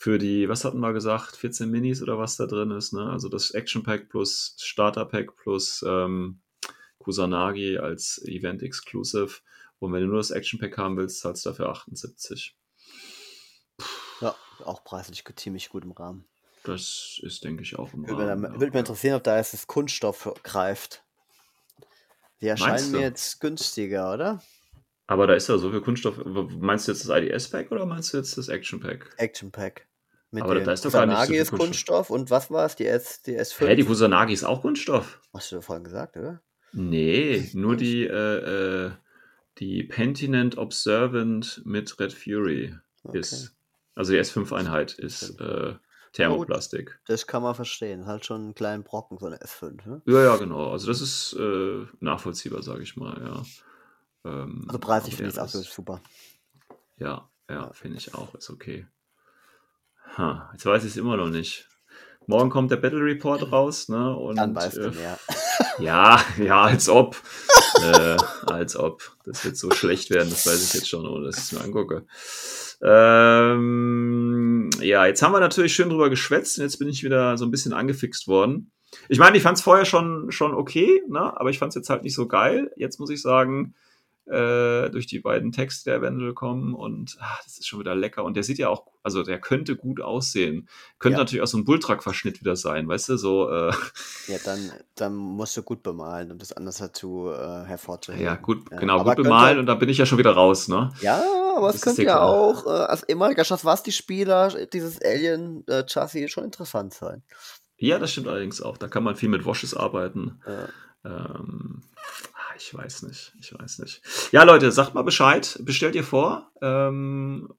für die, was hatten wir gesagt, 14 Minis oder was da drin ist, ne? Also das Action Pack plus Starter Pack plus ähm, Kusanagi als Event Exclusive. Und wenn du nur das Action Pack haben willst, zahlst du dafür 78. Ja, auch preislich ziemlich gut im Rahmen. Das ist, denke ich, auch im Rahmen. Würde, ja. würde mich interessieren, ob da jetzt das Kunststoff greift. Die erscheinen mir jetzt günstiger, oder? Aber da ist ja so viel Kunststoff. Meinst du jetzt das IDS-Pack oder meinst du jetzt das Action-Pack? Action-Pack. Mit Aber da ist doch gar nicht so ist Kunststoff. Kunststoff. und was war es? Die, S, die S5? Hä, die Kusanagi ist auch Kunststoff. Hast du doch vorhin gesagt, oder? Nee, nur die, äh, äh, die Pentinent Observant mit Red Fury okay. ist. Also die S5-Einheit ist äh, Thermoplastik. Gut, das kann man verstehen. Halt schon einen kleinen Brocken, so eine S5. Ne? Ja, ja, genau. Also das ist äh, nachvollziehbar, sage ich mal, ja. Ähm, also preislich finde ich es absolut super. Ja, ja, finde ich auch. Ist okay. Ha, jetzt weiß ich es immer noch nicht. Morgen kommt der Battle Report raus, ne? Und, Dann weißt äh, du mehr. Ja, ja, als ob. äh, als ob. Das wird so schlecht werden, das weiß ich jetzt schon, ohne dass ich es mir angucke. Ähm, ja, jetzt haben wir natürlich schön drüber geschwätzt und jetzt bin ich wieder so ein bisschen angefixt worden. Ich meine, ich fand es vorher schon, schon okay, ne? aber ich fand es jetzt halt nicht so geil. Jetzt muss ich sagen, äh, durch die beiden Texte der Wendel kommen und ach, das ist schon wieder lecker. Und der sieht ja auch, also der könnte gut aussehen. Könnte ja. natürlich auch so ein Bulltruck-Verschnitt wieder sein, weißt du, so. Äh, ja, dann, dann musst du gut bemalen, um das anders dazu äh, hervorzuheben. Ja, gut, ja. genau, aber gut bemalen und da bin ich ja schon wieder raus, ne? Ja, aber es könnte ja auch, äh, als ehemaliger Schafwasti-Spieler, dieses Alien-Chassis schon interessant sein. Ja, das stimmt allerdings auch. Da kann man viel mit Washes arbeiten. Ja. Ähm, ich weiß nicht, ich weiß nicht. Ja, Leute, sagt mal Bescheid, bestellt ihr vor. Ähm,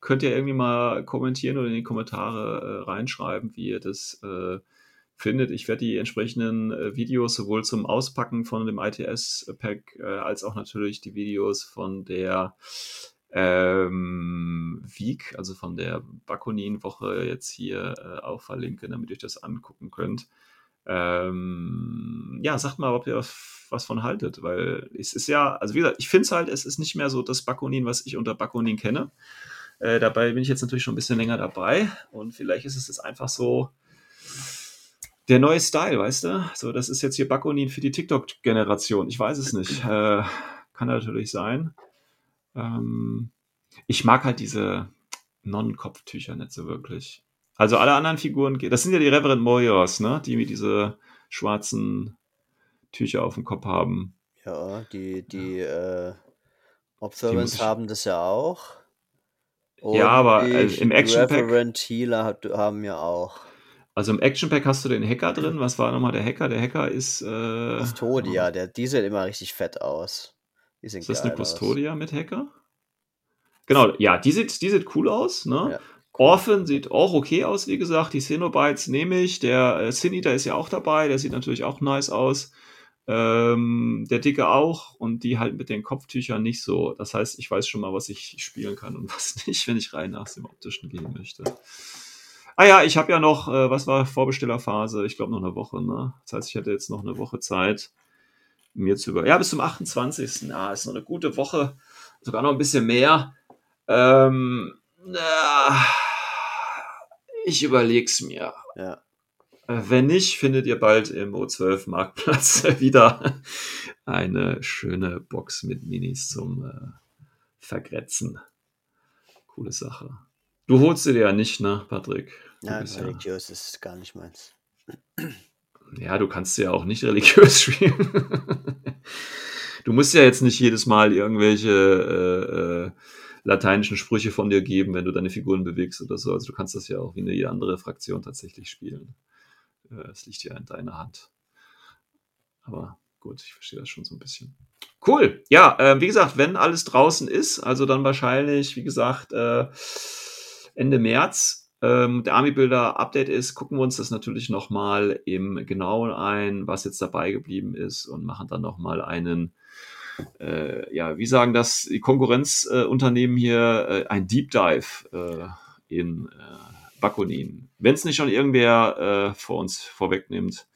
könnt ihr irgendwie mal kommentieren oder in die Kommentare äh, reinschreiben, wie ihr das äh, findet. Ich werde die entsprechenden äh, Videos sowohl zum Auspacken von dem ITS-Pack äh, als auch natürlich die Videos von der ähm, Week, also von der Bakunin-Woche jetzt hier äh, auch verlinken, damit ihr euch das angucken könnt. Ähm, ja, sagt mal, ob ihr was von haltet, weil es ist ja, also wie gesagt, ich finde es halt, es ist nicht mehr so das Bakunin, was ich unter Bakunin kenne. Äh, dabei bin ich jetzt natürlich schon ein bisschen länger dabei und vielleicht ist es jetzt einfach so der neue Style, weißt du? So, das ist jetzt hier Bakunin für die TikTok-Generation. Ich weiß es nicht. Äh, kann natürlich sein. Ähm, ich mag halt diese Non-Kopftücher nicht so wirklich. Also alle anderen Figuren, das sind ja die Reverend Moyos, ne? Die mit diese schwarzen Tücher auf dem Kopf haben. Ja, die, die äh, Observants haben das ja auch. Und ja, aber also im Action Pack. Reverend Healer hat, haben ja auch. Also im Action Pack hast du den Hacker drin. Was war nochmal der Hacker? Der Hacker ist. Äh, Custodia, der, die sieht immer richtig fett aus. ist das eine Custodia aus. mit Hacker? Genau, ja, die sieht, die sieht cool aus, ne? Ja. Orphan sieht auch okay aus, wie gesagt. Die Cenobites nehme ich. Der äh, Sin Eater ist ja auch dabei. Der sieht natürlich auch nice aus. Ähm, der Dicke auch. Und die halt mit den Kopftüchern nicht so. Das heißt, ich weiß schon mal, was ich spielen kann und was nicht, wenn ich rein nach dem Optischen gehen möchte. Ah ja, ich habe ja noch, äh, was war Vorbestellerphase? Ich glaube noch eine Woche, ne? Das heißt, ich hätte jetzt noch eine Woche Zeit, mir zu über. Ja, bis zum 28. Ja, ist noch eine gute Woche. Sogar noch ein bisschen mehr. Ähm, ja ich überleg's mir. Ja. Wenn nicht, findet ihr bald im O12 Marktplatz wieder eine schöne Box mit Minis zum äh, Vergrätzen. Coole Sache. Du holst sie dir ja nicht, ne, Patrick? Du Nein, religiös ja... ist gar nicht meins. Ja, du kannst sie ja auch nicht religiös spielen. du musst ja jetzt nicht jedes Mal irgendwelche äh, äh, lateinischen Sprüche von dir geben, wenn du deine Figuren bewegst oder so. Also du kannst das ja auch wie eine andere Fraktion tatsächlich spielen. Äh, es liegt ja in deiner Hand. Aber gut, ich verstehe das schon so ein bisschen. Cool. Ja, äh, wie gesagt, wenn alles draußen ist, also dann wahrscheinlich, wie gesagt, äh, Ende März ähm, der Army Builder Update ist, gucken wir uns das natürlich nochmal im Genauen ein, was jetzt dabei geblieben ist und machen dann nochmal einen äh, ja, wie sagen das die Konkurrenzunternehmen hier, äh, ein Deep Dive äh, in Bakunin. Wenn es nicht schon irgendwer äh, vor uns vorwegnimmt,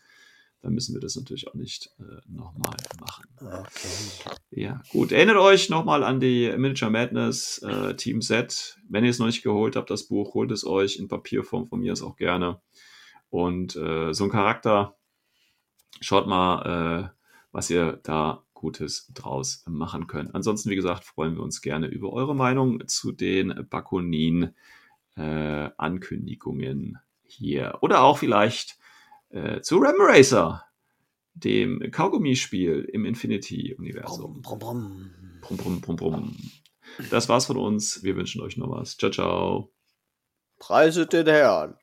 dann müssen wir das natürlich auch nicht äh, nochmal machen. Okay. Ja, gut. Erinnert euch nochmal an die Miniature Madness äh, Team Set. Wenn ihr es noch nicht geholt habt, das Buch, holt es euch in Papierform von mir ist auch gerne. Und äh, so ein Charakter, schaut mal, äh, was ihr da Gutes draus machen könnt. Ansonsten, wie gesagt, freuen wir uns gerne über eure Meinung zu den Bakunin-Ankündigungen äh, hier. Oder auch vielleicht äh, zu Ram Racer, dem Kaugummispiel im Infinity-Universum. Brumm, brumm, brumm. Brumm, brumm, brumm, Das war's von uns. Wir wünschen euch noch was. Ciao, ciao. Preiset den Herrn.